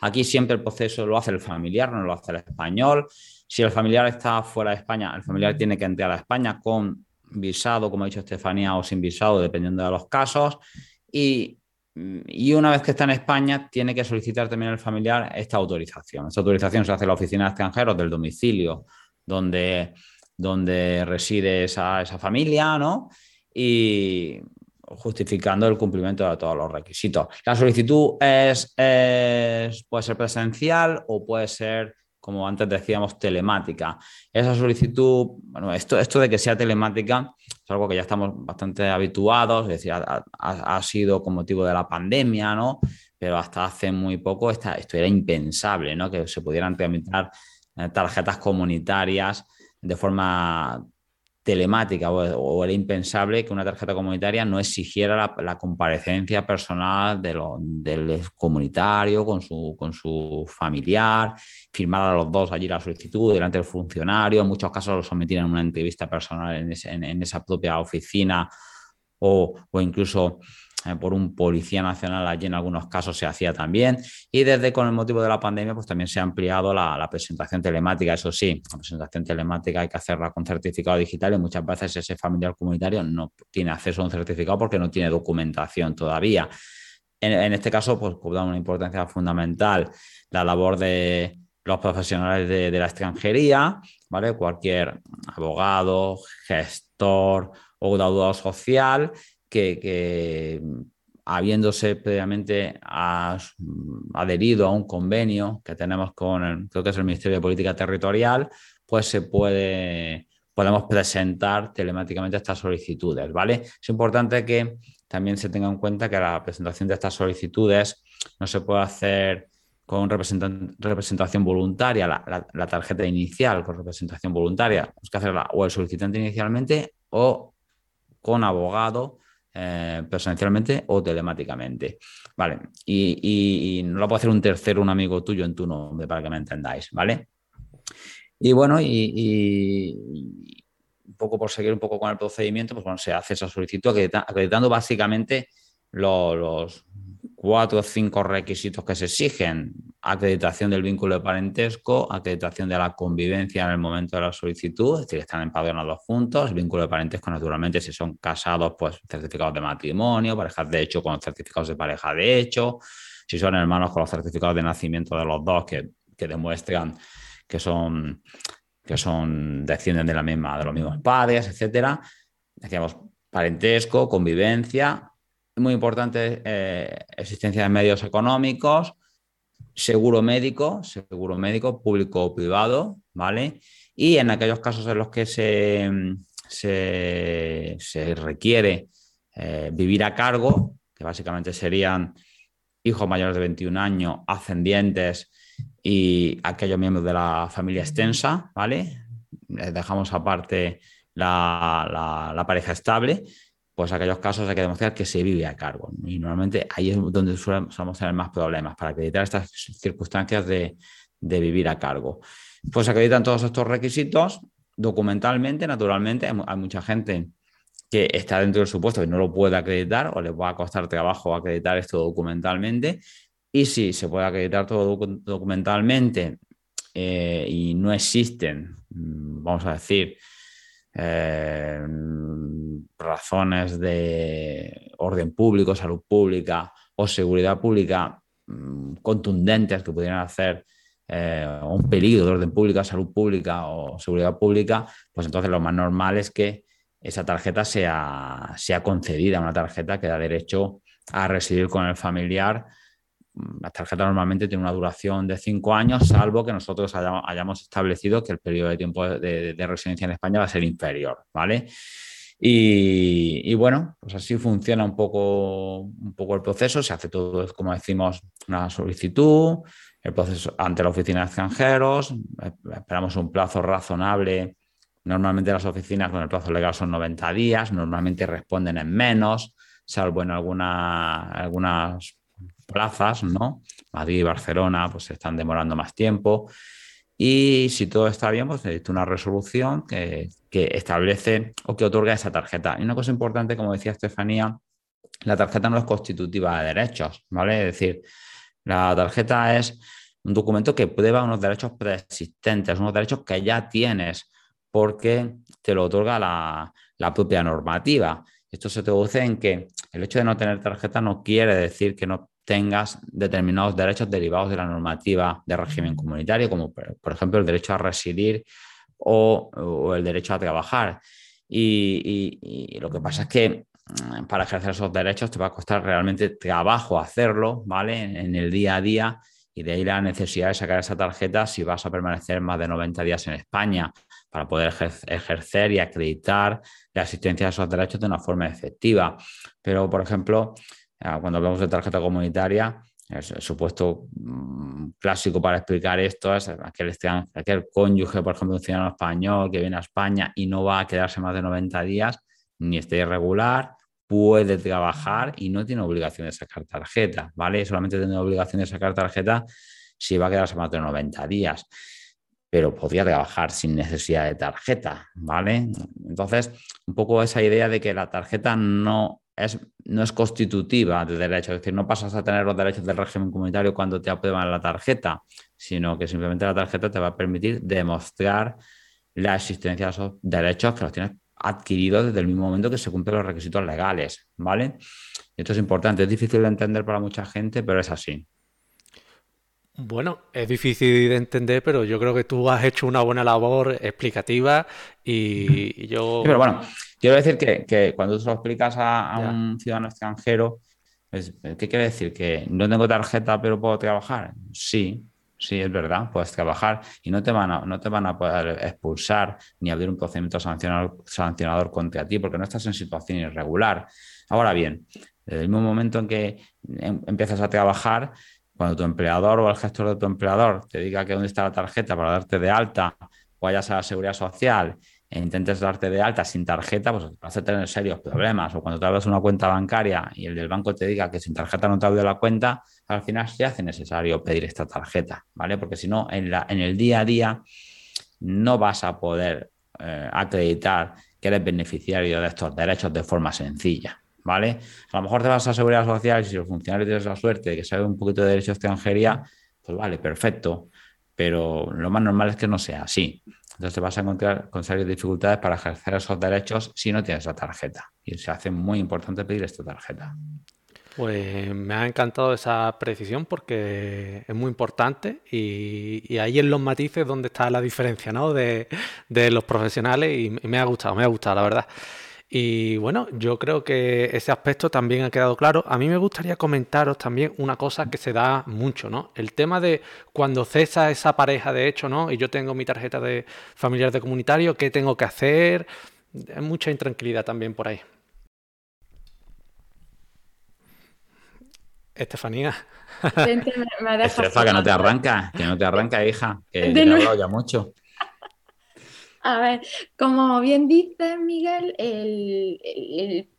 Aquí siempre el proceso lo hace el familiar, no lo hace el español. Si el familiar está fuera de España, el familiar tiene que entrar a España con visado, como ha dicho Estefanía, o sin visado, dependiendo de los casos. Y y una vez que está en España, tiene que solicitar también el familiar esta autorización. Esta autorización se hace en la oficina de extranjeros del domicilio donde, donde reside esa, familia, ¿no? Y justificando el cumplimiento de todos los requisitos. La solicitud es, puede ser presencial o puede ser como antes decíamos, telemática. Esa solicitud, bueno, esto, esto de que sea telemática es algo que ya estamos bastante habituados, es decir, ha, sido con motivo de la pandemia, ¿no? Pero hasta hace muy poco esto era impensable, ¿no? Que se pudieran tramitar eh, tarjetas comunitarias de forma telemática o, era impensable que una tarjeta comunitaria no exigiera la, comparecencia personal del comunitario con su, familiar, firmar a los dos allí la solicitud delante del funcionario, en muchos casos lo sometían a una entrevista personal en, esa propia oficina o, incluso por un policía nacional allí en algunos casos se hacía también. Y desde con el motivo de la pandemia, pues también se ha ampliado la, presentación telemática. Eso sí, la presentación telemática hay que hacerla con certificado digital y muchas veces ese familiar comunitario no tiene acceso a un certificado porque no tiene documentación todavía. En, este caso, pues da una importancia fundamental la labor de los profesionales de, la extranjería, ¿vale? Cualquier abogado, gestor o graduado social que, habiéndose previamente adherido a un convenio que tenemos con el, creo que es el Ministerio de Política Territorial, pues se puede, podemos presentar telemáticamente estas solicitudes, ¿vale? Es importante que también se tenga en cuenta que la presentación de estas solicitudes no se puede hacer con representación voluntaria, la, tarjeta inicial con representación voluntaria, tenemos que hacerla o el solicitante inicialmente o con abogado eh, presencialmente o telemáticamente. Vale, y, no lo puede hacer un tercero, un amigo tuyo en tu nombre, para que me entendáis, ¿vale? Y bueno, y, un poco por seguir un poco con el procedimiento, pues bueno, se hace esa solicitud acreditando básicamente los, cuatro o cinco requisitos que se exigen. Acreditación del vínculo de parentesco, acreditación de la convivencia en el momento de la solicitud, es decir, están empadronados juntos, vínculo de parentesco, naturalmente, si son casados, pues certificados de matrimonio, parejas de hecho con certificados de pareja de hecho, si son hermanos con los certificados de nacimiento de los dos que, demuestran que son, que son, descienden de la misma, de los mismos padres, etcétera. Decíamos parentesco, convivencia, muy importante eh, existencia de medios económicos, seguro médico, seguro médico público o privado, ¿vale? Y en aquellos casos en los que se, se, requiere eh, vivir a cargo, que básicamente serían hijos mayores de 21 años, ascendientes y aquellos miembros de la familia extensa, ¿vale? Dejamos aparte la pareja estable pues aquellos casos hay que demostrar que se vive a cargo. Y normalmente ahí es donde solemos tener más problemas para acreditar estas circunstancias de, vivir a cargo. Pues acreditan todos estos requisitos documentalmente, naturalmente. Hay, mucha gente que está dentro del supuesto y no lo puede acreditar o le va a costar trabajo acreditar esto documentalmente. Y si se puede acreditar todo documentalmente eh, y no existen, mm, vamos a decir, eh, razones de orden público, salud pública o seguridad pública mm, contundentes que pudieran hacer eh, un peligro de orden público, salud pública o seguridad pública, pues entonces lo más normal es que esa tarjeta sea, sea concedida, una tarjeta que da derecho a residir con el familiar la tarjeta normalmente tiene una duración de cinco años, salvo que nosotros hayamos, establecido que el periodo de tiempo de, residencia en España va a ser inferior, ¿vale? Y, bueno, pues así funciona un poco, un poco el proceso. Se hace todo, como decimos, una solicitud, el proceso ante la oficina de extranjeros. Esperamos un plazo razonable. Normalmente las oficinas con el plazo legal son 90 días, normalmente responden en menos, salvo en alguna, algunas plazas, ¿no? Madrid y Barcelona pues se están demorando más tiempo. Y si todo está bien, pues necesito una resolución que, establece o que otorga esa tarjeta. Y una cosa importante, como decía Estefanía, la tarjeta no es constitutiva de derechos, ¿vale? Es decir, la tarjeta es un documento que prueba unos derechos preexistentes, unos derechos que ya tienes, porque te lo otorga la, la propia normativa. Esto se traduce en que el hecho de no tener tarjeta no quiere decir que no tengas determinados derechos derivados de la normativa de régimen comunitario, como por ejemplo el derecho a residir o, el derecho a trabajar. Y, lo que pasa es que mm, para ejercer esos derechos te va a costar realmente trabajo hacerlo, ¿vale? En, el día a día Y de ahí la necesidad de sacar esa tarjeta si vas a permanecer más de 90 días en España para poder ejercer y acreditar la asistencia a esos derechos de una forma efectiva. Pero, por ejemplo, cuando hablamos de tarjeta comunitaria, el, supuesto mm, clásico para explicar esto es aquel, cónyuge, por ejemplo, un ciudadano español que viene a España y no va a quedarse más de 90 días, ni está irregular, puede trabajar y no tiene obligación de sacar tarjeta, ¿vale? Solamente tiene obligación de sacar tarjeta si va a quedarse más de 90 días, pero podría trabajar sin necesidad de tarjeta, ¿vale? Entonces, un poco esa idea de que la tarjeta no es, no es constitutiva de derecho, es decir, no pasas a tener los derechos del régimen comunitario cuando te aprueban la tarjeta, sino que simplemente la tarjeta te va a permitir demostrar la existencia de esos derechos que los tienes adquirido desde el mismo momento que se cumplen los requisitos legales, ¿vale? Esto es importante, es difícil de entender para mucha gente, pero es así. Bueno, es difícil de entender, pero yo creo que tú has hecho una buena labor explicativa y, yo... pero bueno, quiero decir que, cuando tú lo explicas a, un ciudadano extranjero, ¿qué quiere decir? ¿Que no tengo tarjeta pero puedo trabajar? Sí, Sí, es verdad, puedes trabajar y no te van a, no te van a poder expulsar ni abrir un procedimiento sancionador, sancionador contra ti porque no estás en situación irregular. Ahora bien, desde el mismo momento en que em, empiezas a trabajar, cuando tu empleador o el gestor de tu empleador te diga que dónde está la tarjeta para darte de alta, vayas a la seguridad social e intentes darte de alta sin tarjeta, pues vas a tener serios problemas. O cuando te abres una cuenta bancaria y el del banco te diga que sin tarjeta no te abre la cuenta, al final se hace necesario pedir esta tarjeta, ¿vale? Porque si no, en, la, en el día a día no vas a poder eh, acreditar que eres beneficiario de estos derechos de forma sencilla, ¿vale? A lo mejor te vas a seguridad social y si los funcionarios tienes la suerte de que sabe un poquito de derecho de extranjería, pues vale, perfecto. Pero lo más normal es que no sea así. Entonces te vas a encontrar con serias dificultades para ejercer esos derechos si no tienes la tarjeta. Y se hace muy importante pedir esta tarjeta. Pues me ha encantado esa precisión porque es muy importante y, ahí en los matices donde está la diferencia de, los profesionales y me ha gustado, me ha gustado la verdad. Y bueno, yo creo que ese aspecto también ha quedado claro. A mí me gustaría comentaros también una cosa que se da mucho, ¿no? El tema de cuando cesa esa pareja, de hecho, ¿no? Y yo tengo mi tarjeta de familiar de comunitario, ¿qué tengo que hacer? Hay mucha intranquilidad también por ahí. Estefanía. Estefa, que no te arranca, que no te arranca, hija, que te he hablado ya mucho. A ver, como bien dice Miguel,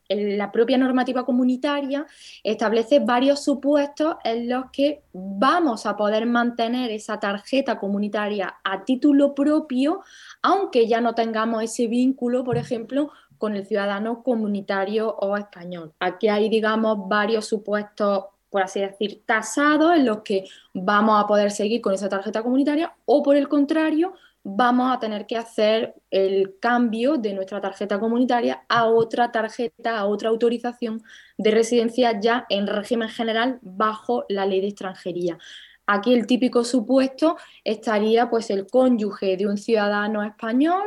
la propia normativa comunitaria establece varios supuestos en los que vamos a poder mantener esa tarjeta comunitaria a título propio, aunque ya no tengamos ese vínculo, por ejemplo, con el ciudadano comunitario o español. Aquí hay, digamos, varios supuestos por así decir, tasados en los que vamos a poder seguir con esa tarjeta comunitaria o por el contrario, vamos a tener que hacer el cambio de nuestra tarjeta comunitaria a otra tarjeta, a otra autorización de residencia ya en régimen general bajo la ley de extranjería. Aquí el típico supuesto estaría pues el cónyuge de un ciudadano español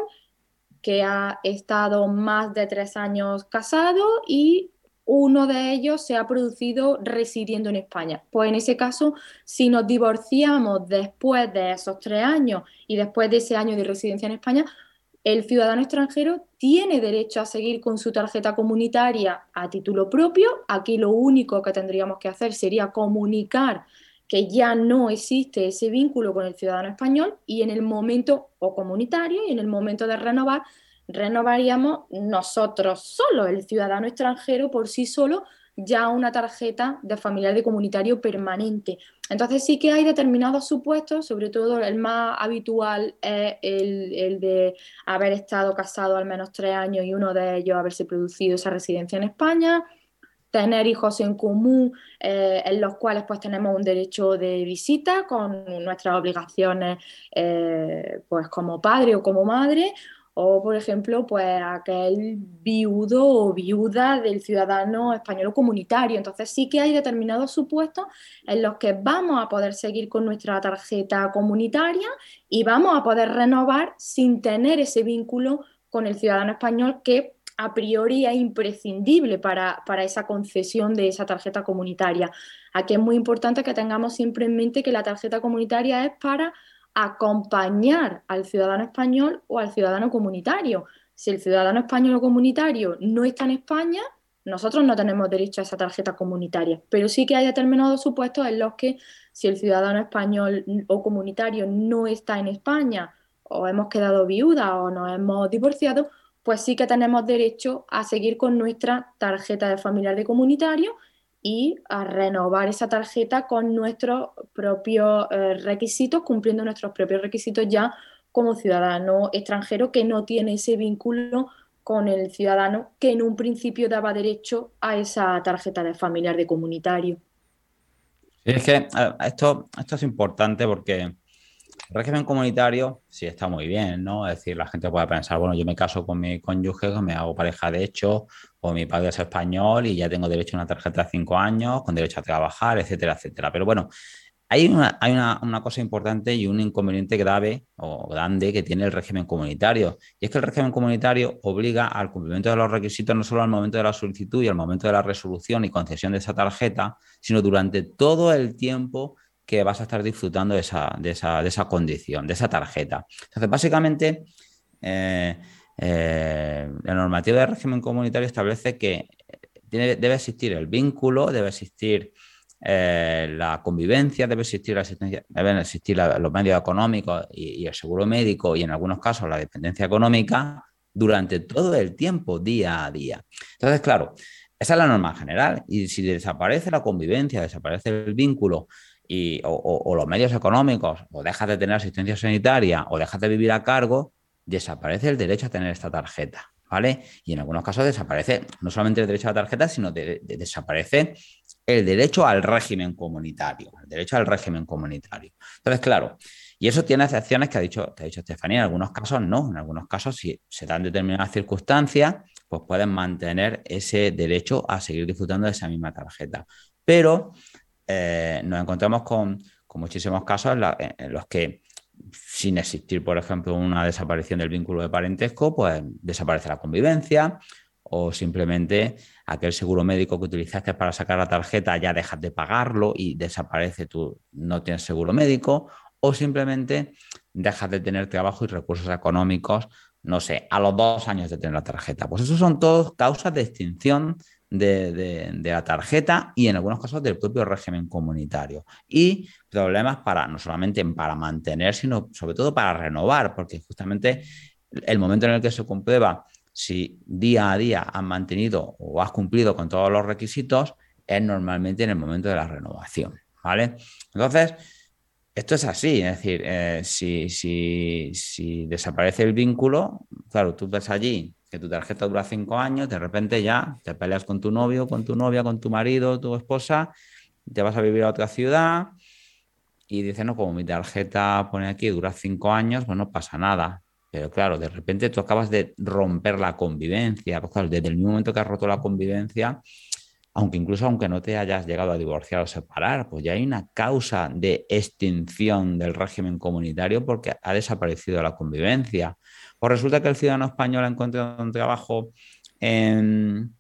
que ha estado más de tres años casado y uno de ellos se ha producido residiendo en España. Pues en ese caso, si nos divorciamos después de esos tres años y después de ese año de residencia en España, el ciudadano extranjero tiene derecho a seguir con su tarjeta comunitaria a título propio. Aquí lo único que tendríamos que hacer sería comunicar que ya no existe ese vínculo con el ciudadano español y en el momento o comunitario y en el momento de renovar renovaríamos nosotros solo, el ciudadano extranjero por sí solo, ya una tarjeta de familiar de comunitario permanente. Entonces sí que hay determinados supuestos, sobre todo el más habitual es el, de haber estado casado al menos tres años y uno de ellos haberse producido esa residencia en España, tener hijos en común eh, en los cuales pues tenemos un derecho de visita con nuestras obligaciones eh, pues como padre o como madre o, por ejemplo, pues aquel viudo o viuda del ciudadano español comunitario. Entonces sí que hay determinados supuestos en los que vamos a poder seguir con nuestra tarjeta comunitaria y vamos a poder renovar sin tener ese vínculo con el ciudadano español que a priori es imprescindible para, para, esa concesión de esa tarjeta comunitaria. Aquí es muy importante que tengamos siempre en mente que la tarjeta comunitaria es para acompañar al ciudadano español o al ciudadano comunitario. Si el ciudadano español o comunitario no está en España, nosotros no tenemos derecho a esa tarjeta comunitaria, pero sí que hay determinados supuestos en los que si el ciudadano español o comunitario no está en España o hemos quedado viuda o nos hemos divorciado, pues sí que tenemos derecho a seguir con nuestra tarjeta de familiar de comunitario y a renovar esa tarjeta con nuestros propios eh, requisitos, cumpliendo nuestros propios requisitos ya como ciudadano extranjero que no tiene ese vínculo con el ciudadano que en un principio daba derecho a esa tarjeta de familiar de comunitario. es que esto, esto es importante porque régimen comunitario sí está muy bien, ¿no? Es decir, la gente puede pensar, bueno, yo me caso con mi cónyuge, me hago pareja de hecho, o mi padre es español y ya tengo derecho a una tarjeta de cinco años, con derecho a trabajar, etcétera, etcétera. Pero bueno, hay, una, hay una, cosa importante y un inconveniente grave o grande que tiene el régimen comunitario. Y es que el régimen comunitario obliga al cumplimiento de los requisitos no solo al momento de la solicitud y al momento de la resolución y concesión de esa tarjeta, sino durante todo el tiempo que vas a estar disfrutando de esa, de esa, condición, de esa tarjeta. Entonces, básicamente, eh, eh, la normativa del régimen comunitario establece que debe existir el vínculo, debe existir eh, la convivencia, debe existir la asistencia, deben existir los medios económicos y, el seguro médico y en algunos casos la dependencia económica durante todo el tiempo, día a día. Entonces, claro, esa es la norma general y si desaparece la convivencia, desaparece el vínculo o los medios económicos, o dejas de tener asistencia sanitaria o dejas de vivir a cargo, desaparece el derecho a tener esta tarjeta. ¿Vale? Y en algunos casos desaparece no solamente el derecho a la tarjeta, sino que desaparece el derecho al régimen comunitario, el derecho al régimen comunitario. Entonces, claro, y eso tiene excepciones que ha dicho, ha dicho Estefanía, en algunos casos no, en algunos casos si se dan determinadas circunstancias, pues pueden mantener ese derecho a seguir disfrutando de esa misma tarjeta. Pero eh, nos encontramos con, muchísimos casos en los que sin existir, por ejemplo, una desaparición del vínculo de parentesco, pues desaparece la convivencia o simplemente aquel seguro médico que utilizaste para sacar la tarjeta ya dejas de pagarlo y desaparece, tú no tienes seguro médico o simplemente dejas de tener trabajo y recursos económicos, no sé, a los dos años de tener la tarjeta. Pues eso son todos causas de extinción de, la tarjeta y en algunos casos del propio régimen comunitario. Y problemas para no solamente para mantener, sino sobre todo para renovar, porque justamente el momento en el que se comprueba si día a día has mantenido o has cumplido con todos los requisitos, es normalmente en el momento de la renovación. ¿Vale? Entonces, esto es así, es decir, eh, si, si desaparece el vínculo, claro, tú ves allí que tu tarjeta dura cinco años, de repente ya te peleas con tu novio, con tu novia, con tu marido, tu esposa, te vas a vivir a otra ciudad y dices, no, como mi tarjeta pone aquí dura cinco años, pues no pasa nada. Pero claro, de repente tú acabas de romper la convivencia. Pues claro, desde el mismo momento que has roto la convivencia, aunque incluso aunque no te hayas llegado a divorciar o separar, pues ya hay una causa de extinción del régimen comunitario porque ha desaparecido la convivencia. Pues resulta que el ciudadano español ha encontrado un trabajo en,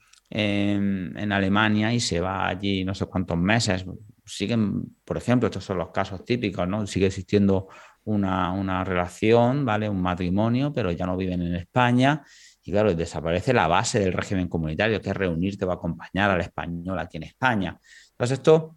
Alemania y se va allí no sé cuántos meses. Siguen, por ejemplo, estos son los casos típicos, ¿no? Sigue existiendo una, relación, ¿vale? Un matrimonio, pero ya no viven en España. Y claro, desaparece la base del régimen comunitario, que es reunirte o acompañar al español aquí en España. Entonces, esto,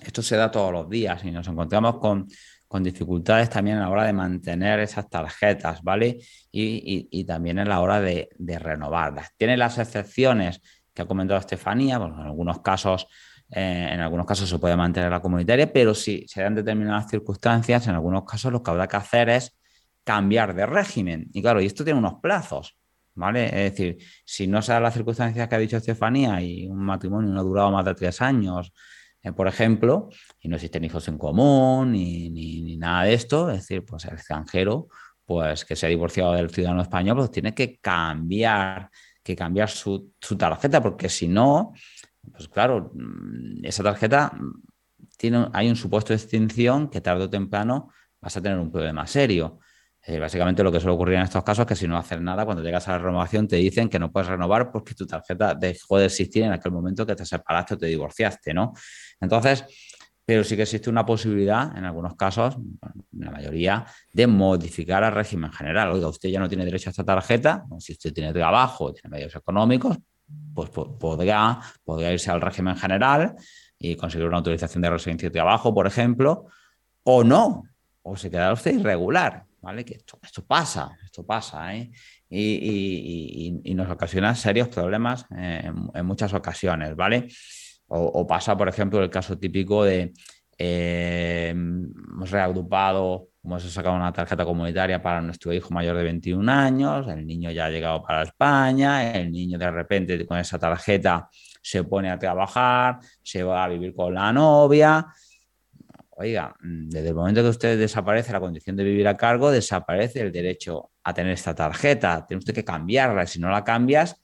esto se da todos los días y nos encontramos con, con dificultades también a la hora de mantener esas tarjetas, ¿vale? Y, también a la hora de, renovarlas. Tiene las excepciones que ha comentado Estefanía, bueno, en algunos casos, eh, en algunos casos se puede mantener la comunitaria, pero si se dan determinadas circunstancias, en algunos casos lo que habrá que hacer es cambiar de régimen. Y claro, y esto tiene unos plazos, ¿vale? Es decir, si no se dan las circunstancias que ha dicho Estefanía y un matrimonio no ha durado más de tres años, eh, por ejemplo, y no existen hijos en común ni, nada de esto, es decir, pues el extranjero, pues que se ha divorciado del ciudadano español, pues tiene que cambiar, que cambiar su, tarjeta, porque si no, pues claro, mm, esa tarjeta mm, tiene, hay un supuesto de extinción que tarde o temprano vas a tener un problema serio. Básicamente lo que suele ocurrir en estos casos es que si no haces nada, cuando llegas a la renovación te dicen que no puedes renovar porque tu tarjeta dejó de existir en aquel momento que te separaste o te divorciaste, ¿no? Entonces, pero sí que existe una posibilidad, en algunos casos, en la mayoría, de modificar el régimen general. Oiga, usted ya no tiene derecho a esta tarjeta, si usted tiene trabajo, tiene medios económicos, pues podría, podría irse al régimen general y conseguir una autorización de residencia y trabajo, por ejemplo, o no, o se quedará usted irregular. ¿Vale? Que esto, esto pasa, esto pasa, ¿eh? y, nos ocasiona serios problemas en, muchas ocasiones, ¿vale? O, pasa, por ejemplo, el caso típico de eh, hemos reagrupado, hemos sacado una tarjeta comunitaria para nuestro hijo mayor de 21 años, el niño ya ha llegado para España, el niño de repente con esa tarjeta se pone a trabajar, se va a vivir con la novia, Oiga, mm, desde el momento que usted desaparece la condición de vivir a cargo, desaparece el derecho a tener esta tarjeta. Tiene usted que cambiarla. Si no la cambias,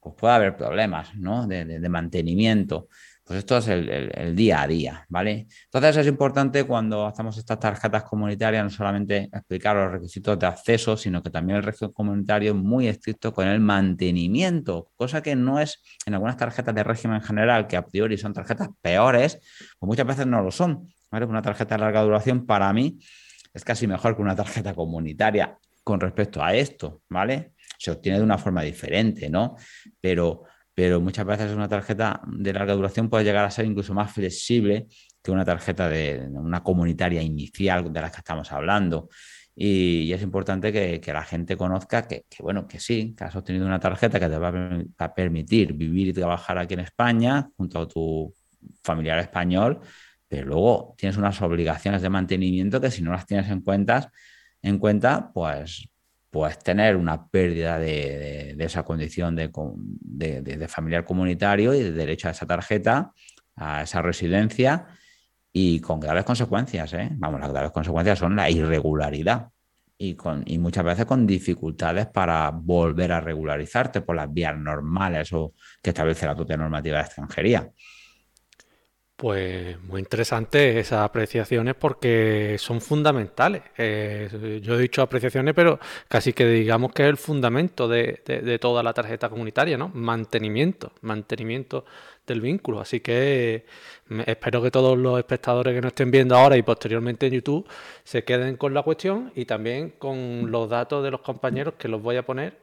pues puede haber problemas ¿no? de, mantenimiento. Pues esto es el, día a día, ¿vale? Entonces es importante cuando hacemos estas tarjetas comunitarias no solamente explicar los requisitos de acceso, sino que también el régimen comunitario es muy estricto con el mantenimiento, cosa que no es en algunas tarjetas de régimen general, que a priori son tarjetas peores, pues muchas veces no lo son. Una tarjeta de larga duración para mí es casi mejor que una tarjeta comunitaria con respecto a esto, ¿vale? Se obtiene de una forma diferente, ¿no? Pero, pero muchas veces una tarjeta de larga duración puede llegar a ser incluso más flexible que una tarjeta de una comunitaria inicial de la que estamos hablando. Y, es importante que, la gente conozca que, bueno, que sí, que has obtenido una tarjeta que te va a permitir vivir y trabajar aquí en España junto a tu familiar español pero luego tienes unas obligaciones de mantenimiento que si no las tienes en, cuentas, en cuenta, pues puedes tener una pérdida de, esa condición de, familiar comunitario y de derecho a esa tarjeta, a esa residencia y con graves consecuencias. ¿eh? Vamos, las graves consecuencias son la irregularidad y, y muchas veces con dificultades para volver a regularizarte por las vías normales o que establece la propia normativa de extranjería. Pues muy interesante esas apreciaciones porque son fundamentales. Eh, yo he dicho apreciaciones, pero casi que digamos que es el fundamento de, toda la tarjeta comunitaria, ¿no? Mantenimiento, mantenimiento del vínculo. Así que espero que todos los espectadores que nos estén viendo ahora y posteriormente en YouTube se queden con la cuestión y también con los datos de los compañeros que los voy a poner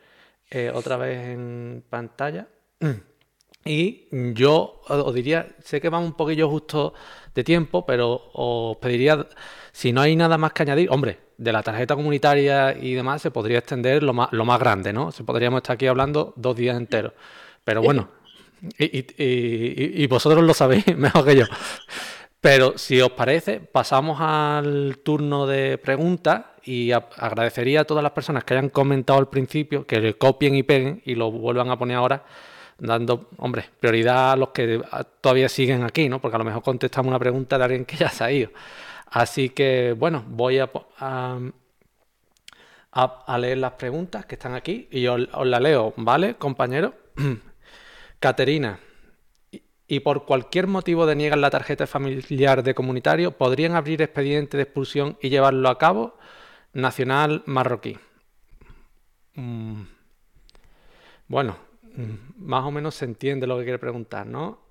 eh, otra vez en pantalla. <clears throat> Y yo os diría, sé que vamos un poquillo justo de tiempo, pero os pediría, si no hay nada más que añadir, hombre, de la tarjeta comunitaria y demás se podría extender lo más, lo más grande, ¿no? Se podríamos estar aquí hablando dos días enteros. Pero <laughs> bueno, y, vosotros lo sabéis <laughs> mejor que yo. Pero si os parece, pasamos al turno de preguntas y agradecería a todas las personas que hayan comentado al principio que le copien y peguen y lo vuelvan a poner ahora dando, hombre, prioridad a los que todavía siguen aquí, ¿no? Porque a lo mejor contestamos una pregunta de alguien que ya se ha ido. Así que, bueno, voy a, a, leer las preguntas que están aquí y os, os las leo, ¿vale, compañero? <clears throat> Caterina, y por cualquier motivo deniegan la tarjeta familiar de comunitario, ¿podrían abrir expediente de expulsión y llevarlo a cabo? Nacional marroquí. Mm. Bueno, más o menos se entiende lo que quiere preguntar, ¿no?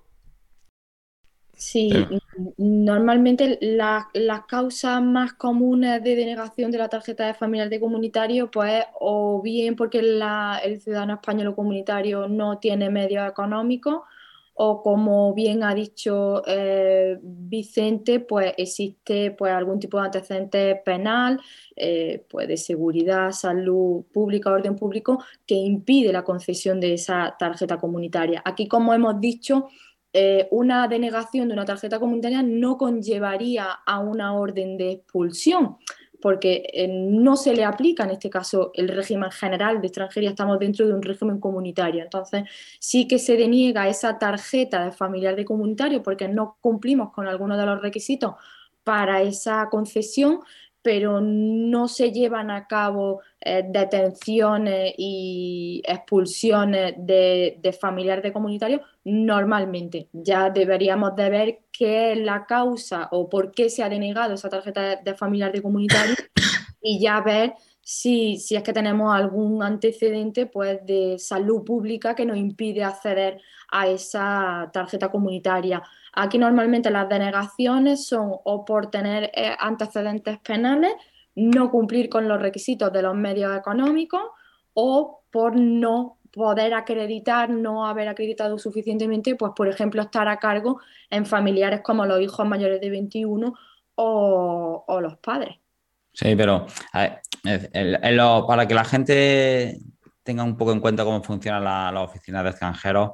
Sí, normalmente las causas más comunes de denegación de la tarjeta de familiar de comunitario, pues o bien porque el ciudadano español o comunitario no tiene medios económicos, o como bien ha dicho eh, Vicente, pues existe pues, algún tipo de antecedente penal, eh, pues, de seguridad, salud pública, orden público, que impide la concesión de esa tarjeta comunitaria. Aquí, como hemos dicho, eh, una denegación de una tarjeta comunitaria no conllevaría a una orden de expulsión porque eh, no se le aplica en este caso el régimen general de extranjería, estamos dentro de un régimen comunitario. Entonces, sí que se deniega esa tarjeta de familiar de comunitario porque no cumplimos con algunos de los requisitos para esa concesión, pero no se llevan a cabo eh, detenciones y expulsiones de, de familiar de comunitario normalmente. Ya deberíamos de ver qué es la causa o por qué se ha denegado esa tarjeta de, familiar de comunitario <coughs> y ya ver si, si, es que tenemos algún antecedente pues, de salud pública que nos impide acceder a esa tarjeta comunitaria. Aquí normalmente las denegaciones son o por tener eh, antecedentes penales, no cumplir con los requisitos de los medios económicos o por no poder acreditar, no haber acreditado suficientemente, pues por ejemplo estar a cargo en familiares como los hijos mayores de 21 o, los padres. Sí, pero para que la gente tenga un poco en cuenta cómo funcionan las oficinas de extranjeros,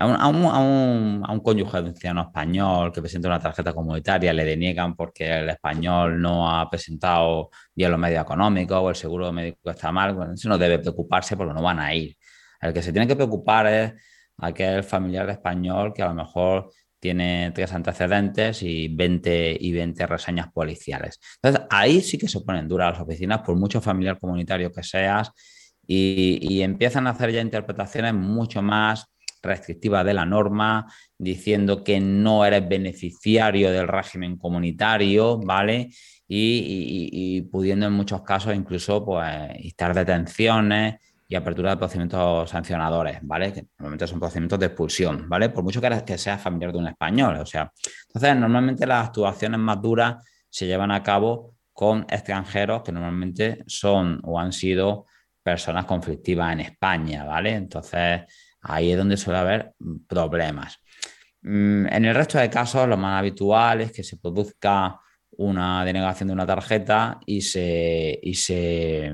a un, a un, a un, cónyuge anciano español que presenta una tarjeta comunitaria le deniegan porque el español no ha presentado bien los medios económicos o el seguro médico está mal, bueno, eso no debe preocuparse porque no van a ir. El que se tiene que preocupar es aquel familiar español que a lo mejor tiene tres antecedentes y 20, y 20 reseñas policiales. Entonces, ahí sí que se ponen duras las oficinas, por mucho familiar comunitario que seas, y, y empiezan a hacer ya interpretaciones mucho más restrictiva de la norma, diciendo que no eres beneficiario del régimen comunitario, ¿vale? Y, pudiendo en muchos casos incluso pues, instar detenciones y apertura de procedimientos sancionadores, ¿vale? Que normalmente son procedimientos de expulsión, ¿vale? Por mucho que, que seas familiar de un español, o sea. Entonces, normalmente las actuaciones más duras se llevan a cabo con extranjeros que normalmente son o han sido personas conflictivas en España, ¿vale? Entonces, Ahí es donde suele haber problemas. Mm, en el resto de casos, lo más habitual es que se produzca una denegación de una tarjeta y se. Y se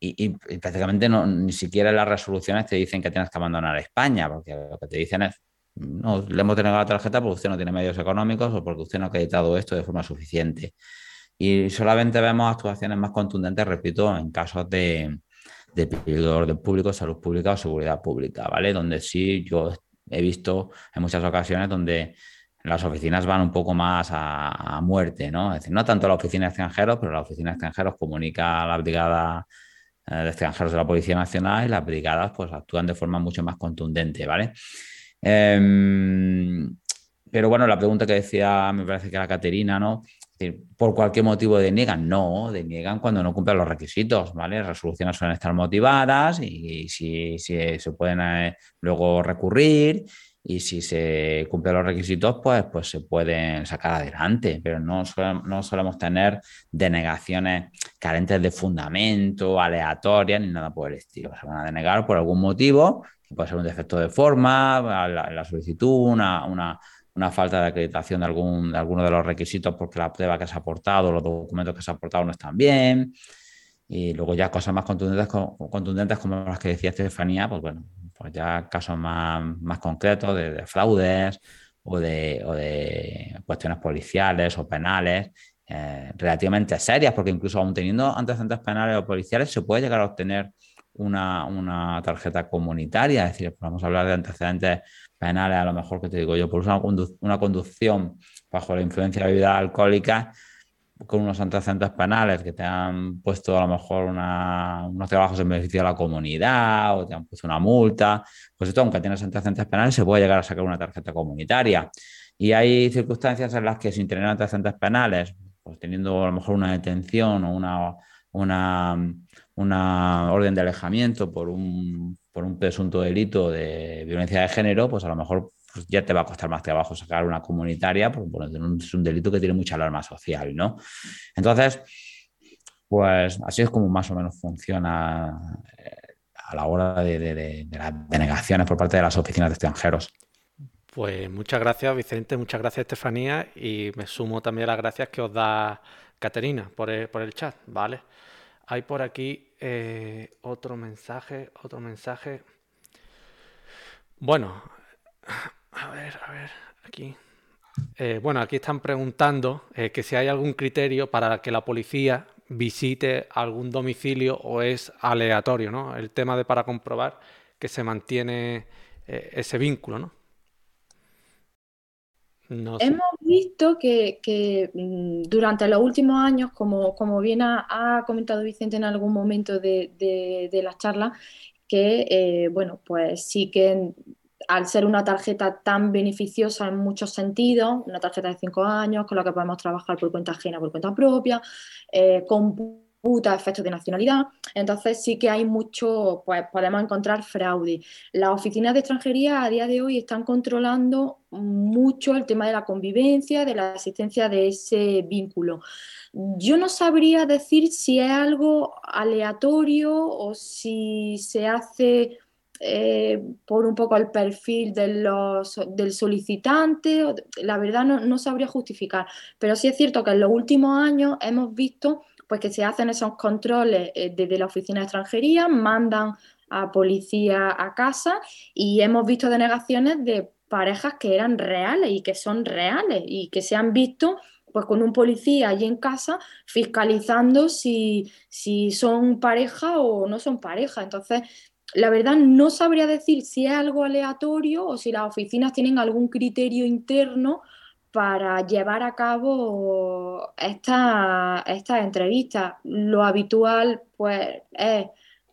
y, prácticamente ni siquiera las resoluciones te dicen que tienes que abandonar España, porque lo que te dicen es, no, le hemos denegado la tarjeta porque usted no tiene medios económicos o porque usted no ha acreditado esto de forma suficiente. Y solamente vemos actuaciones más contundentes, repito, en casos de, de orden público, salud pública o seguridad pública, ¿vale? Donde sí yo he visto en muchas ocasiones donde las oficinas van un poco más a, muerte, ¿no? Es decir, no tanto la oficina de extranjeros, pero la oficina de extranjeros comunica a la brigada eh, de extranjeros de la Policía Nacional y las brigadas pues actúan de forma mucho más contundente, ¿vale? Em, pero bueno, la pregunta que decía, me parece que era Caterina, ¿no? Por cualquier motivo deniegan, no, deniegan cuando no cumplen los requisitos, ¿vale? Resoluciones suelen estar motivadas y, si, se pueden eh, luego recurrir y si se cumplen los requisitos, pues, pues se pueden sacar adelante, pero no, solemos tener denegaciones carentes de fundamento, aleatorias ni nada por el estilo. Se van a denegar por algún motivo, puede ser un defecto de forma, la, la solicitud, una, una una falta de acreditación de, algún, alguno de los requisitos porque la prueba que se ha aportado, los documentos que se ha aportado no están bien. Y luego ya cosas más contundentes, contundentes como las que decía Estefanía, pues bueno, pues ya casos más, más concretos de, fraudes o de, o de, cuestiones policiales o penales eh, relativamente serias, porque incluso aún teniendo antecedentes penales o policiales se puede llegar a obtener una, una tarjeta comunitaria, es decir, vamos a hablar de antecedentes penales, a lo mejor que te digo yo, por una, una conducción bajo la influencia de bebida alcohólica, con unos antecedentes penales que te han puesto a lo mejor unos trabajos en beneficio de la comunidad o te han puesto una multa, pues esto, aunque tienes antecedentes penales, se puede llegar a sacar una tarjeta comunitaria. Y hay circunstancias en las que sin tener antecedentes penales, pues teniendo a lo mejor una detención o una, una, una orden de alejamiento por un por un presunto delito de violencia de género, pues a lo mejor pues ya te va a costar más trabajo sacar una comunitaria, porque es un delito que tiene mucha alarma social, ¿no? Entonces, pues así es como más o menos funciona eh, a la hora de, las denegaciones por parte de las oficinas de extranjeros. Pues muchas gracias, Vicente, muchas gracias, Estefanía, y me sumo también a las gracias que os da Caterina por por el chat, ¿vale? Hay por aquí eh, otro mensaje, otro mensaje. Bueno, a ver, a ver, aquí. Eh, bueno, aquí están preguntando eh, que si hay algún criterio para que la policía visite algún domicilio o es aleatorio, ¿no? El tema de para comprobar que se mantiene ese vínculo, ¿no? Hemos visto que, mm, durante los últimos años, como, como bien ha, comentado Vicente en algún momento de, de, las charlas, que eh, bueno, pues sí que al ser una tarjeta tan beneficiosa en muchos sentidos, una tarjeta de cinco años con la que podemos trabajar por cuenta ajena, por cuenta propia, eh, con efectos de nacionalidad. Entonces sí que hay mucho, pues podemos encontrar fraude. Las oficinas de extranjería a día de hoy están controlando mucho el tema de la convivencia, de la asistencia de ese vínculo. Yo no sabría decir si es algo aleatorio o si se hace eh, por un poco el perfil de los, del solicitante, la verdad no, sabría justificar, pero sí es cierto que en los últimos años hemos visto pues, que se hacen esos controles eh, desde la oficina de extranjería, mandan a policía a casa y hemos visto denegaciones de parejas que eran reales y que son reales y que se han visto pues con un policía allí en casa fiscalizando si, si son pareja o no son pareja. Entonces, la verdad no sabría decir si es algo aleatorio o si las oficinas tienen algún criterio interno para llevar a cabo estas esta entrevistas. Lo habitual pues es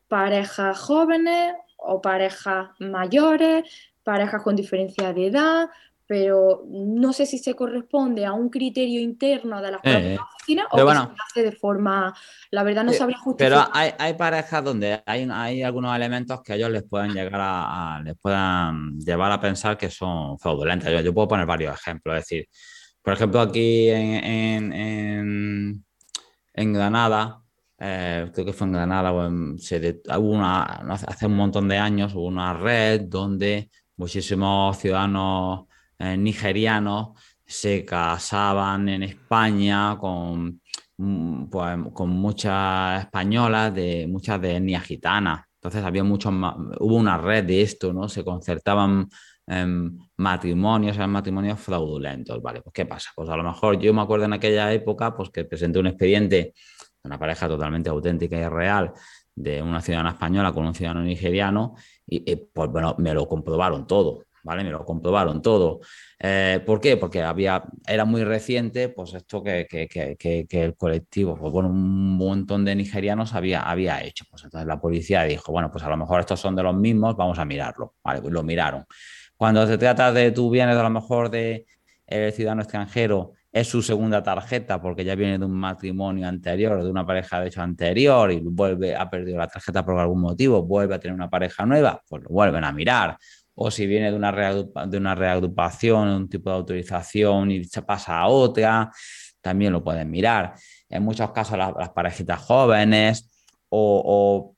parejas jóvenes o parejas mayores, parejas con diferencia de edad, pero no sé si se corresponde a un criterio interno de las eh, propias oficinas o se hace de forma, la verdad no eh, sabría justificar. Pero hay, hay, parejas donde hay, hay algunos elementos que ellos les pueden llegar a, les puedan llevar a pensar que son fraudulentos. Yo, yo, puedo poner varios ejemplos, es decir, por ejemplo, aquí en, en, en, Granada, eh, creo que fue en Granada, se hubo una, hace un montón de años hubo una red donde muchísimos ciudadanos eh, nigerianos se casaban en España con, pues, muchas españolas, de, muchas de etnia gitana. Entonces había muchos hubo una red de esto, ¿no? Se concertaban em, matrimonios, eran matrimonios fraudulentos, ¿vale? Pues ¿qué pasa? Pues a lo mejor yo me acuerdo en aquella época, pues que presenté un expediente de una pareja totalmente auténtica y real de una ciudadana española con un ciudadano nigeriano y, y pues bueno, me lo comprobaron todo. ¿Vale? Me lo comprobaron todo. Eh, ¿Por qué? Porque había, era muy reciente, pues esto que, el colectivo, pues bueno, un montón de nigerianos había, había hecho. Pues entonces la policía dijo, bueno, pues a lo mejor estos son de los mismos, vamos a mirarlo, ¿vale? Pues lo miraron. Cuando se trata de tú vienes a lo mejor de el ciudadano extranjero, es su segunda tarjeta porque ya viene de un matrimonio anterior, de una pareja de hecho anterior y vuelve, ha perdido la tarjeta por algún motivo, vuelve a tener una pareja nueva, pues lo vuelven a mirar o si viene de una, de una reagrupación, un tipo de autorización y se pasa a otra, también lo pueden mirar. En muchos casos las, parejitas jóvenes o,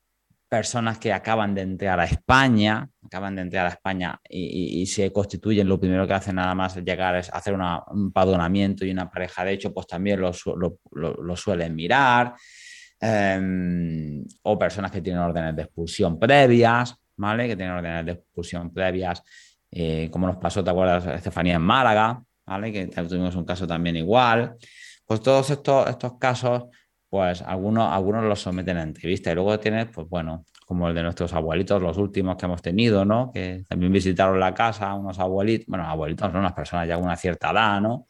personas que acaban de entrar a España, acaban de entrar a España y, se constituyen, lo primero que hacen nada más llegar es hacer un padronamiento y una pareja de hecho, pues también lo, suelen mirar. Em, o personas que tienen órdenes de expulsión previas. ¿Vale? Que tienen órdenes de expulsión previas, eh, como nos pasó, ¿te acuerdas, Estefanía en Málaga, ¿vale? Que tuvimos un caso también igual. Pues todos estos, estos casos, pues algunos, algunos los someten a entrevista y luego tienes, pues bueno, como el de nuestros abuelitos, los últimos que hemos tenido, ¿no? Que también visitaron la casa, unos abuelitos, bueno, abuelitos, ¿no? Unas personas ya con una cierta edad, ¿no?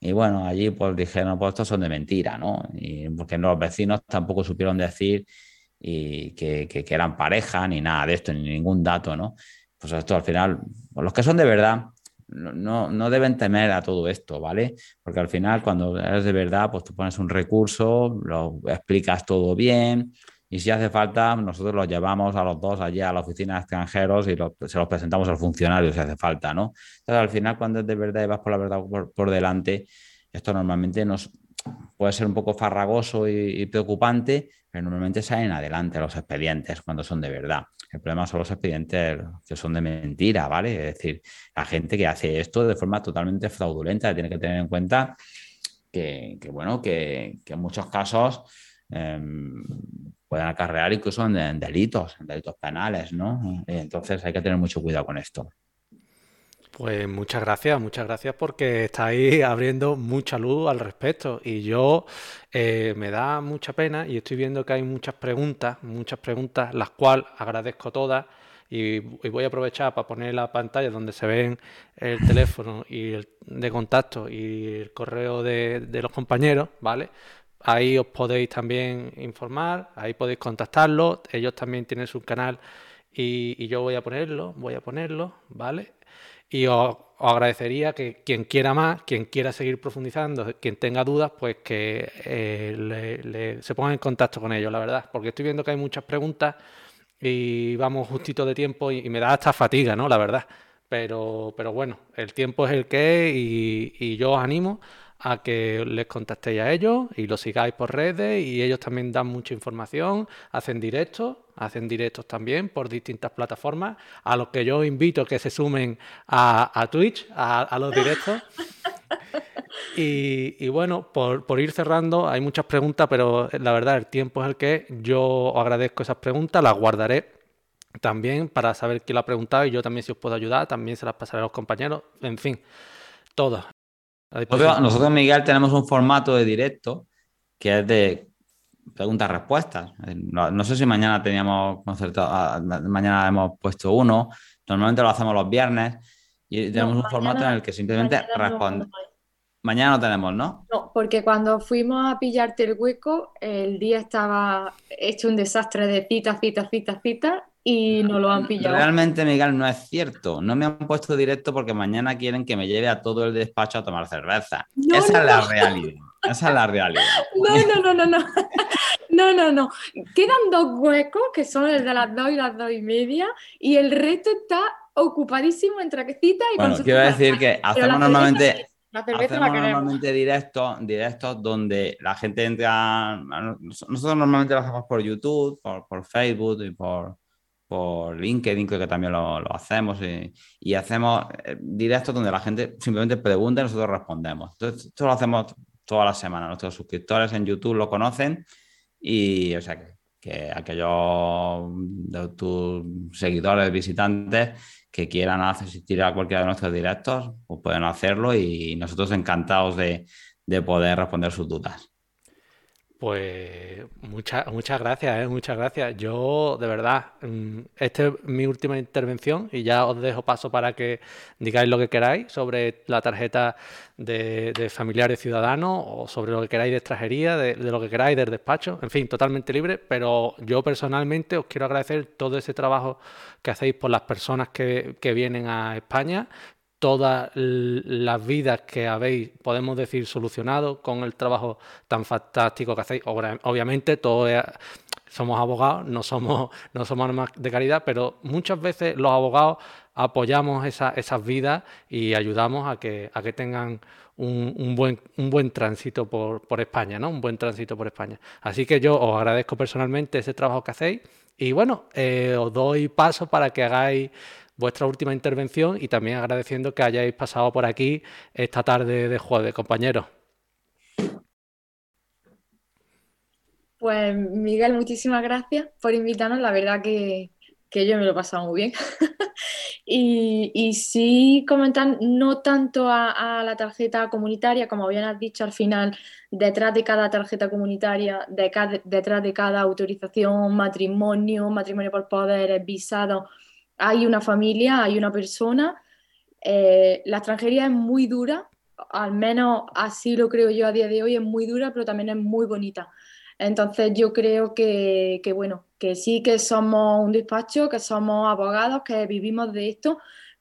Y bueno, allí pues dijeron, pues estos son de mentira, ¿no? Y porque los vecinos tampoco supieron decir y que, que, eran pareja, ni nada de esto, ni ningún dato, ¿no? Pues esto al final, pues los que son de verdad, no, no, deben temer a todo esto, ¿vale? Porque al final, cuando eres de verdad, pues tú pones un recurso, lo explicas todo bien, y si hace falta, nosotros los llevamos a los dos allí a la oficina de extranjeros y se los presentamos al funcionario si hace falta, ¿no? Entonces, al final, cuando es de verdad y vas por la verdad por, por delante, esto normalmente nos, puede ser un poco farragoso y, preocupante, pero normalmente salen adelante los expedientes cuando son de verdad. El problema son los expedientes que son de mentira, ¿vale? Es decir, la gente que hace esto de forma totalmente fraudulenta tiene que tener en cuenta que, bueno, que, en muchos casos em, pueden acarrear incluso en, delitos, en delitos penales, ¿no? Entonces hay que tener mucho cuidado con esto. Pues muchas gracias, muchas gracias porque estáis abriendo mucha luz al respecto y yo eh, me da mucha pena y estoy viendo que hay muchas preguntas, muchas preguntas, las cuales agradezco todas y, voy a aprovechar para poner la pantalla donde se ven el teléfono y el de contacto y el correo de, los compañeros, ¿vale? Ahí os podéis también informar, ahí podéis contactarlos, ellos también tienen su canal y, y yo voy a ponerlo, voy a ponerlo, ¿vale? Y os, agradecería que quien quiera más, quien quiera seguir profundizando, quien tenga dudas, pues que eh, se ponga en contacto con ellos, la verdad. Porque estoy viendo que hay muchas preguntas y vamos justito de tiempo y, me da hasta fatiga, ¿no? La verdad. Pero, pero bueno, el tiempo es el que es y, y yo os animo a que les contactéis a ellos y los sigáis por redes y ellos también dan mucha información, hacen directos, hacen directos también por distintas plataformas, a los que yo invito que se sumen a, Twitch, a, los directos. <laughs> Y, bueno, por, por, ir cerrando, hay muchas preguntas, pero la verdad el tiempo es el que yo os agradezco esas preguntas, las guardaré también para saber quién lo ha preguntado y yo también si os puedo ayudar, también se las pasaré a los compañeros, en fin, todas. Nosotros, Miguel, tenemos un formato de directo que es de preguntas-respuestas. No, sé si mañana teníamos concertado, ah, mañana hemos puesto uno. Normalmente lo hacemos los viernes y tenemos un formato en el que simplemente respondemos. mañana no tenemos, ¿no? No, porque cuando fuimos a pillarte el hueco, el día estaba hecho un desastre de cita, cita, cita, cita, y no lo han pillado. Realmente, Miguel, no es cierto. No me han puesto directo porque mañana quieren que me lleve a todo el despacho a tomar cerveza. Esa es la realidad. Esa es la realidad. <laughs> No, no, no, no, no. <laughs> No, no, no. Quedan dos huecos que son el de las dos y las dos y media y el resto está ocupadísimo entre cita y bueno, quiero decir que hacemos normalmente hacemos normalmente directos, directos donde la gente entra. Nosotros normalmente lo hacemos por YouTube, por, por Facebook y por, por LinkedIn, creo que también lo, hacemos, y, hacemos eh, directos donde la gente simplemente pregunta y nosotros respondemos. Entonces, esto lo hacemos toda la semana. Nuestros suscriptores en YouTube lo conocen y, o sea, que, que aquellos de tus seguidores, visitantes que quieran asistir a cualquiera de nuestros directos, pues pueden hacerlo y nosotros encantados de poder responder sus dudas. Pues muchas muchas gracias, ¿eh? muchas gracias. Yo, de verdad, mm, esta es mi última intervención y ya os dejo paso para que digáis lo que queráis sobre la tarjeta de, familiares ciudadanos o sobre lo que queráis de extranjería, de, lo que queráis del despacho, en fin, totalmente libre. Pero yo personalmente os quiero agradecer todo ese trabajo que hacéis por las personas que, que vienen a España, todas las vidas que habéis, podemos decir, solucionado con el trabajo tan fantástico que hacéis. Obviamente, todos somos abogados, no somos, <laughs> no somos más de caridad, pero muchas veces los abogados apoyamos esas vidas y ayudamos a que, a que tengan un, buen, un buen tránsito por, España, ¿no? Un buen tránsito por España. Así que yo os agradezco personalmente ese trabajo que hacéis y bueno, eh, os doy paso para que hagáis vuestra última intervención y también agradeciendo que hayáis pasado por aquí esta tarde de jueves, compañeros. Pues Miguel, muchísimas gracias por invitarnos. La verdad que, yo me lo he pasado muy bien. <laughs> y, sí comentar no tanto a, la tarjeta comunitaria, como bien has dicho al final, detrás de cada tarjeta comunitaria, detrás de cada autorización, matrimonio, matrimonio por poder, visado, hay una familia, hay una persona. Eh, la extranjería es muy dura, al menos así lo creo yo a día de hoy, es muy dura, pero también es muy bonita. Entonces yo creo que, bueno, que sí que somos un despacho, que somos abogados, que vivimos de esto,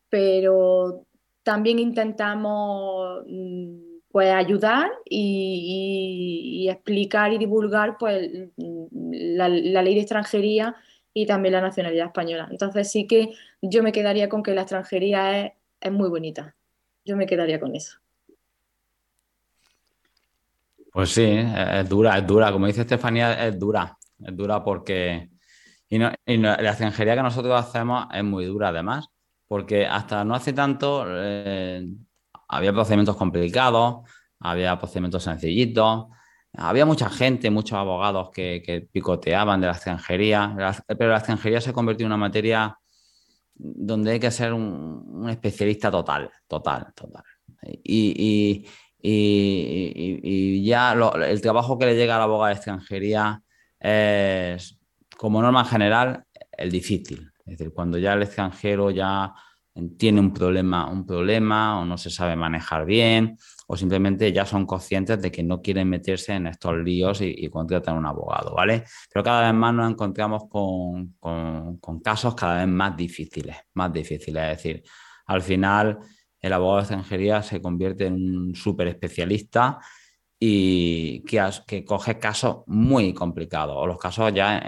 pero también intentamos mm, pues ayudar y, explicar y divulgar pues la, la ley de extranjería y también la nacionalidad española. Entonces sí que yo me quedaría con que la extranjería es, muy bonita. Yo me quedaría con eso. Pues sí, es dura, es dura. Como dice Estefanía, es dura. Es dura porque... Y, la extranjería que nosotros hacemos es muy dura además, porque hasta no hace tanto eh, había procedimientos complicados, había procedimientos sencillitos, había mucha gente, muchos abogados que, picoteaban de la extranjería, pero la extranjería se convirtió en una materia donde hay que ser un, especialista total, total, total. Y, ya el trabajo que le llega al abogado de extranjería es, como norma general, el difícil. Es decir, cuando ya el extranjero ya tiene un problema, un problema o no se sabe manejar bien o simplemente ya son conscientes de que no quieren meterse en estos líos y, contratan un abogado, ¿vale? Pero cada vez más nos encontramos con, casos cada vez más difíciles, más difíciles. Es decir, al final el abogado de extranjería se convierte en un súper especialista y que, coge casos muy complicados o los casos ya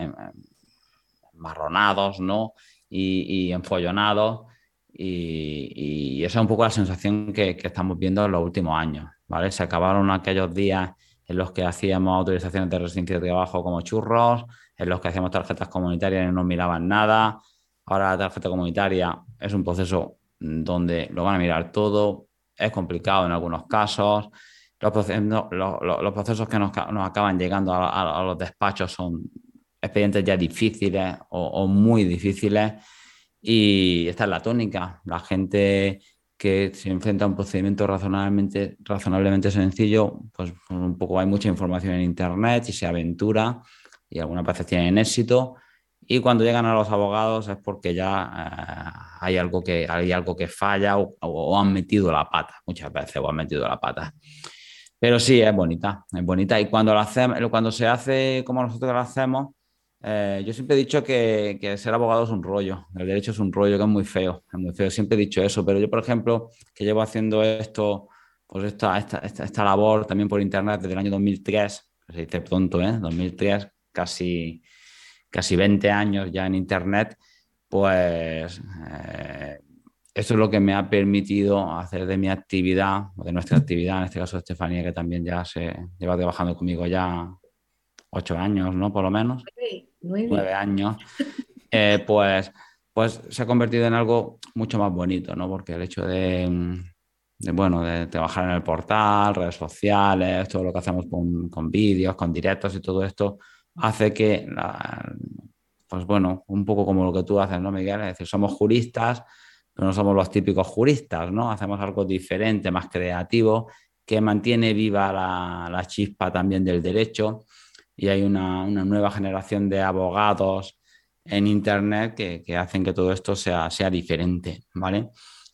marronados, ¿no? Y, y enfollonados. Y, y, esa es un poco la sensación que, estamos viendo en los últimos años, ¿vale? Se acabaron aquellos días en los que hacíamos autorizaciones de residencia de trabajo como churros, en los que hacíamos tarjetas comunitarias y no miraban nada. Ahora la tarjeta comunitaria es un proceso donde lo van a mirar todo, es complicado en algunos casos. Los, procesos, que nos, acaban llegando a, a, los despachos son expedientes ya difíciles o, o, muy difíciles. Y esta es la tónica. La gente que se enfrenta a un procedimiento razonablemente, razonablemente sencillo, pues un poco hay mucha información en Internet y se aventura y algunas veces tienen éxito. Y cuando llegan a los abogados es porque ya eh, hay, algo que, hay algo que falla o, o, han metido la pata, muchas veces o han metido la pata. Pero sí, es bonita, es bonita. Y cuando, lo hacemos, cuando se hace como nosotros lo hacemos, eh, yo siempre he dicho que, que, ser abogado es un rollo, el derecho es un rollo que es muy feo, es muy feo, siempre he dicho eso, pero yo, por ejemplo, que llevo haciendo esto, pues esta, esta, esta, esta labor también por internet desde el año 2003, se dice pronto, ¿eh? 2003, casi, casi 20 años ya en internet, pues eh, eso es lo que me ha permitido hacer de mi actividad, o de nuestra actividad, en este caso Estefanía, que también ya se lleva trabajando conmigo ya ocho años, ¿no? Por lo menos. Nueve, años. Eh, pues, pues se ha convertido en algo mucho más bonito, ¿no? Porque el hecho de, bueno, de trabajar en el portal, redes sociales, todo lo que hacemos con, con vídeos, con directos y todo esto, hace que, pues bueno, un poco como lo que tú haces, ¿no, Miguel? Es decir, somos juristas, pero no somos los típicos juristas, ¿no? Hacemos algo diferente, más creativo, que mantiene viva la, la chispa también del derecho y hay una, una nueva generación de abogados en Internet que, que, hacen que todo esto sea, sea diferente, ¿vale?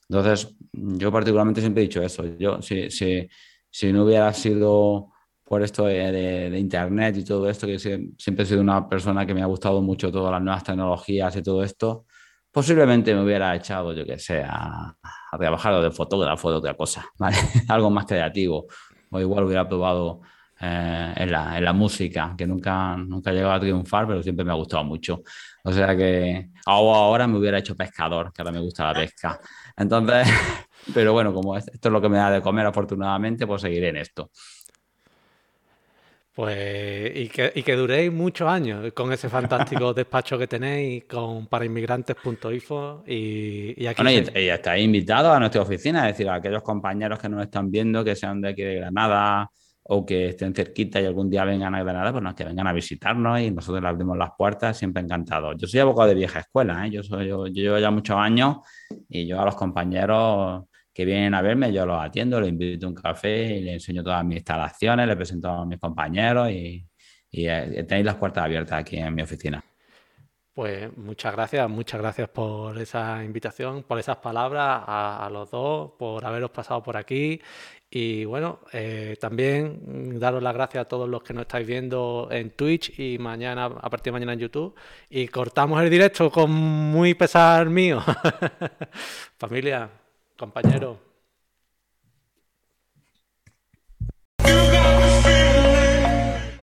Entonces, yo particularmente siempre he dicho eso. Yo, si, si, si no hubiera sido por esto de, Internet y todo esto, que siempre he sido una persona que me ha gustado mucho todas las nuevas tecnologías y todo esto, posiblemente me hubiera echado, yo que sé, a, a trabajar de fotógrafo de otra cosa, ¿vale? <laughs> Algo más creativo. O igual hubiera probado eh, en, la, en, la, música, que nunca, nunca he llegado a triunfar, pero siempre me ha gustado mucho. O sea que ahora me hubiera hecho pescador, que ahora me gusta la pesca. Entonces, <laughs> pero bueno, como esto es lo que me da de comer afortunadamente, pues seguiré en esto. Pues y que, y que duréis muchos años con ese fantástico <laughs> despacho que tenéis con parainmigrantes.info y, y aquí... Bueno, y, y estáis invitados a nuestra oficina, es decir, a aquellos compañeros que nos están viendo, que sean de aquí de Granada, o que estén cerquita y algún día vengan a Granada, pues no, que vengan a visitarnos y nosotros les abrimos las puertas, siempre encantados. Yo soy abogado de vieja escuela, ¿eh? yo, soy, yo, yo, llevo ya muchos años y yo a los compañeros que vienen a verme, yo los atiendo, les invito a un café y les enseño todas mis instalaciones, les presento a mis compañeros y, y tenéis las puertas abiertas aquí en mi oficina. Pues muchas gracias, muchas gracias por esa invitación, por esas palabras a los dos, por haberos pasado por aquí y bueno, eh, también daros las gracias a todos los que nos estáis viendo en Twitch y mañana, a partir de mañana en YouTube. Y cortamos el directo con muy pesar mío. <laughs> Familia, compañeros.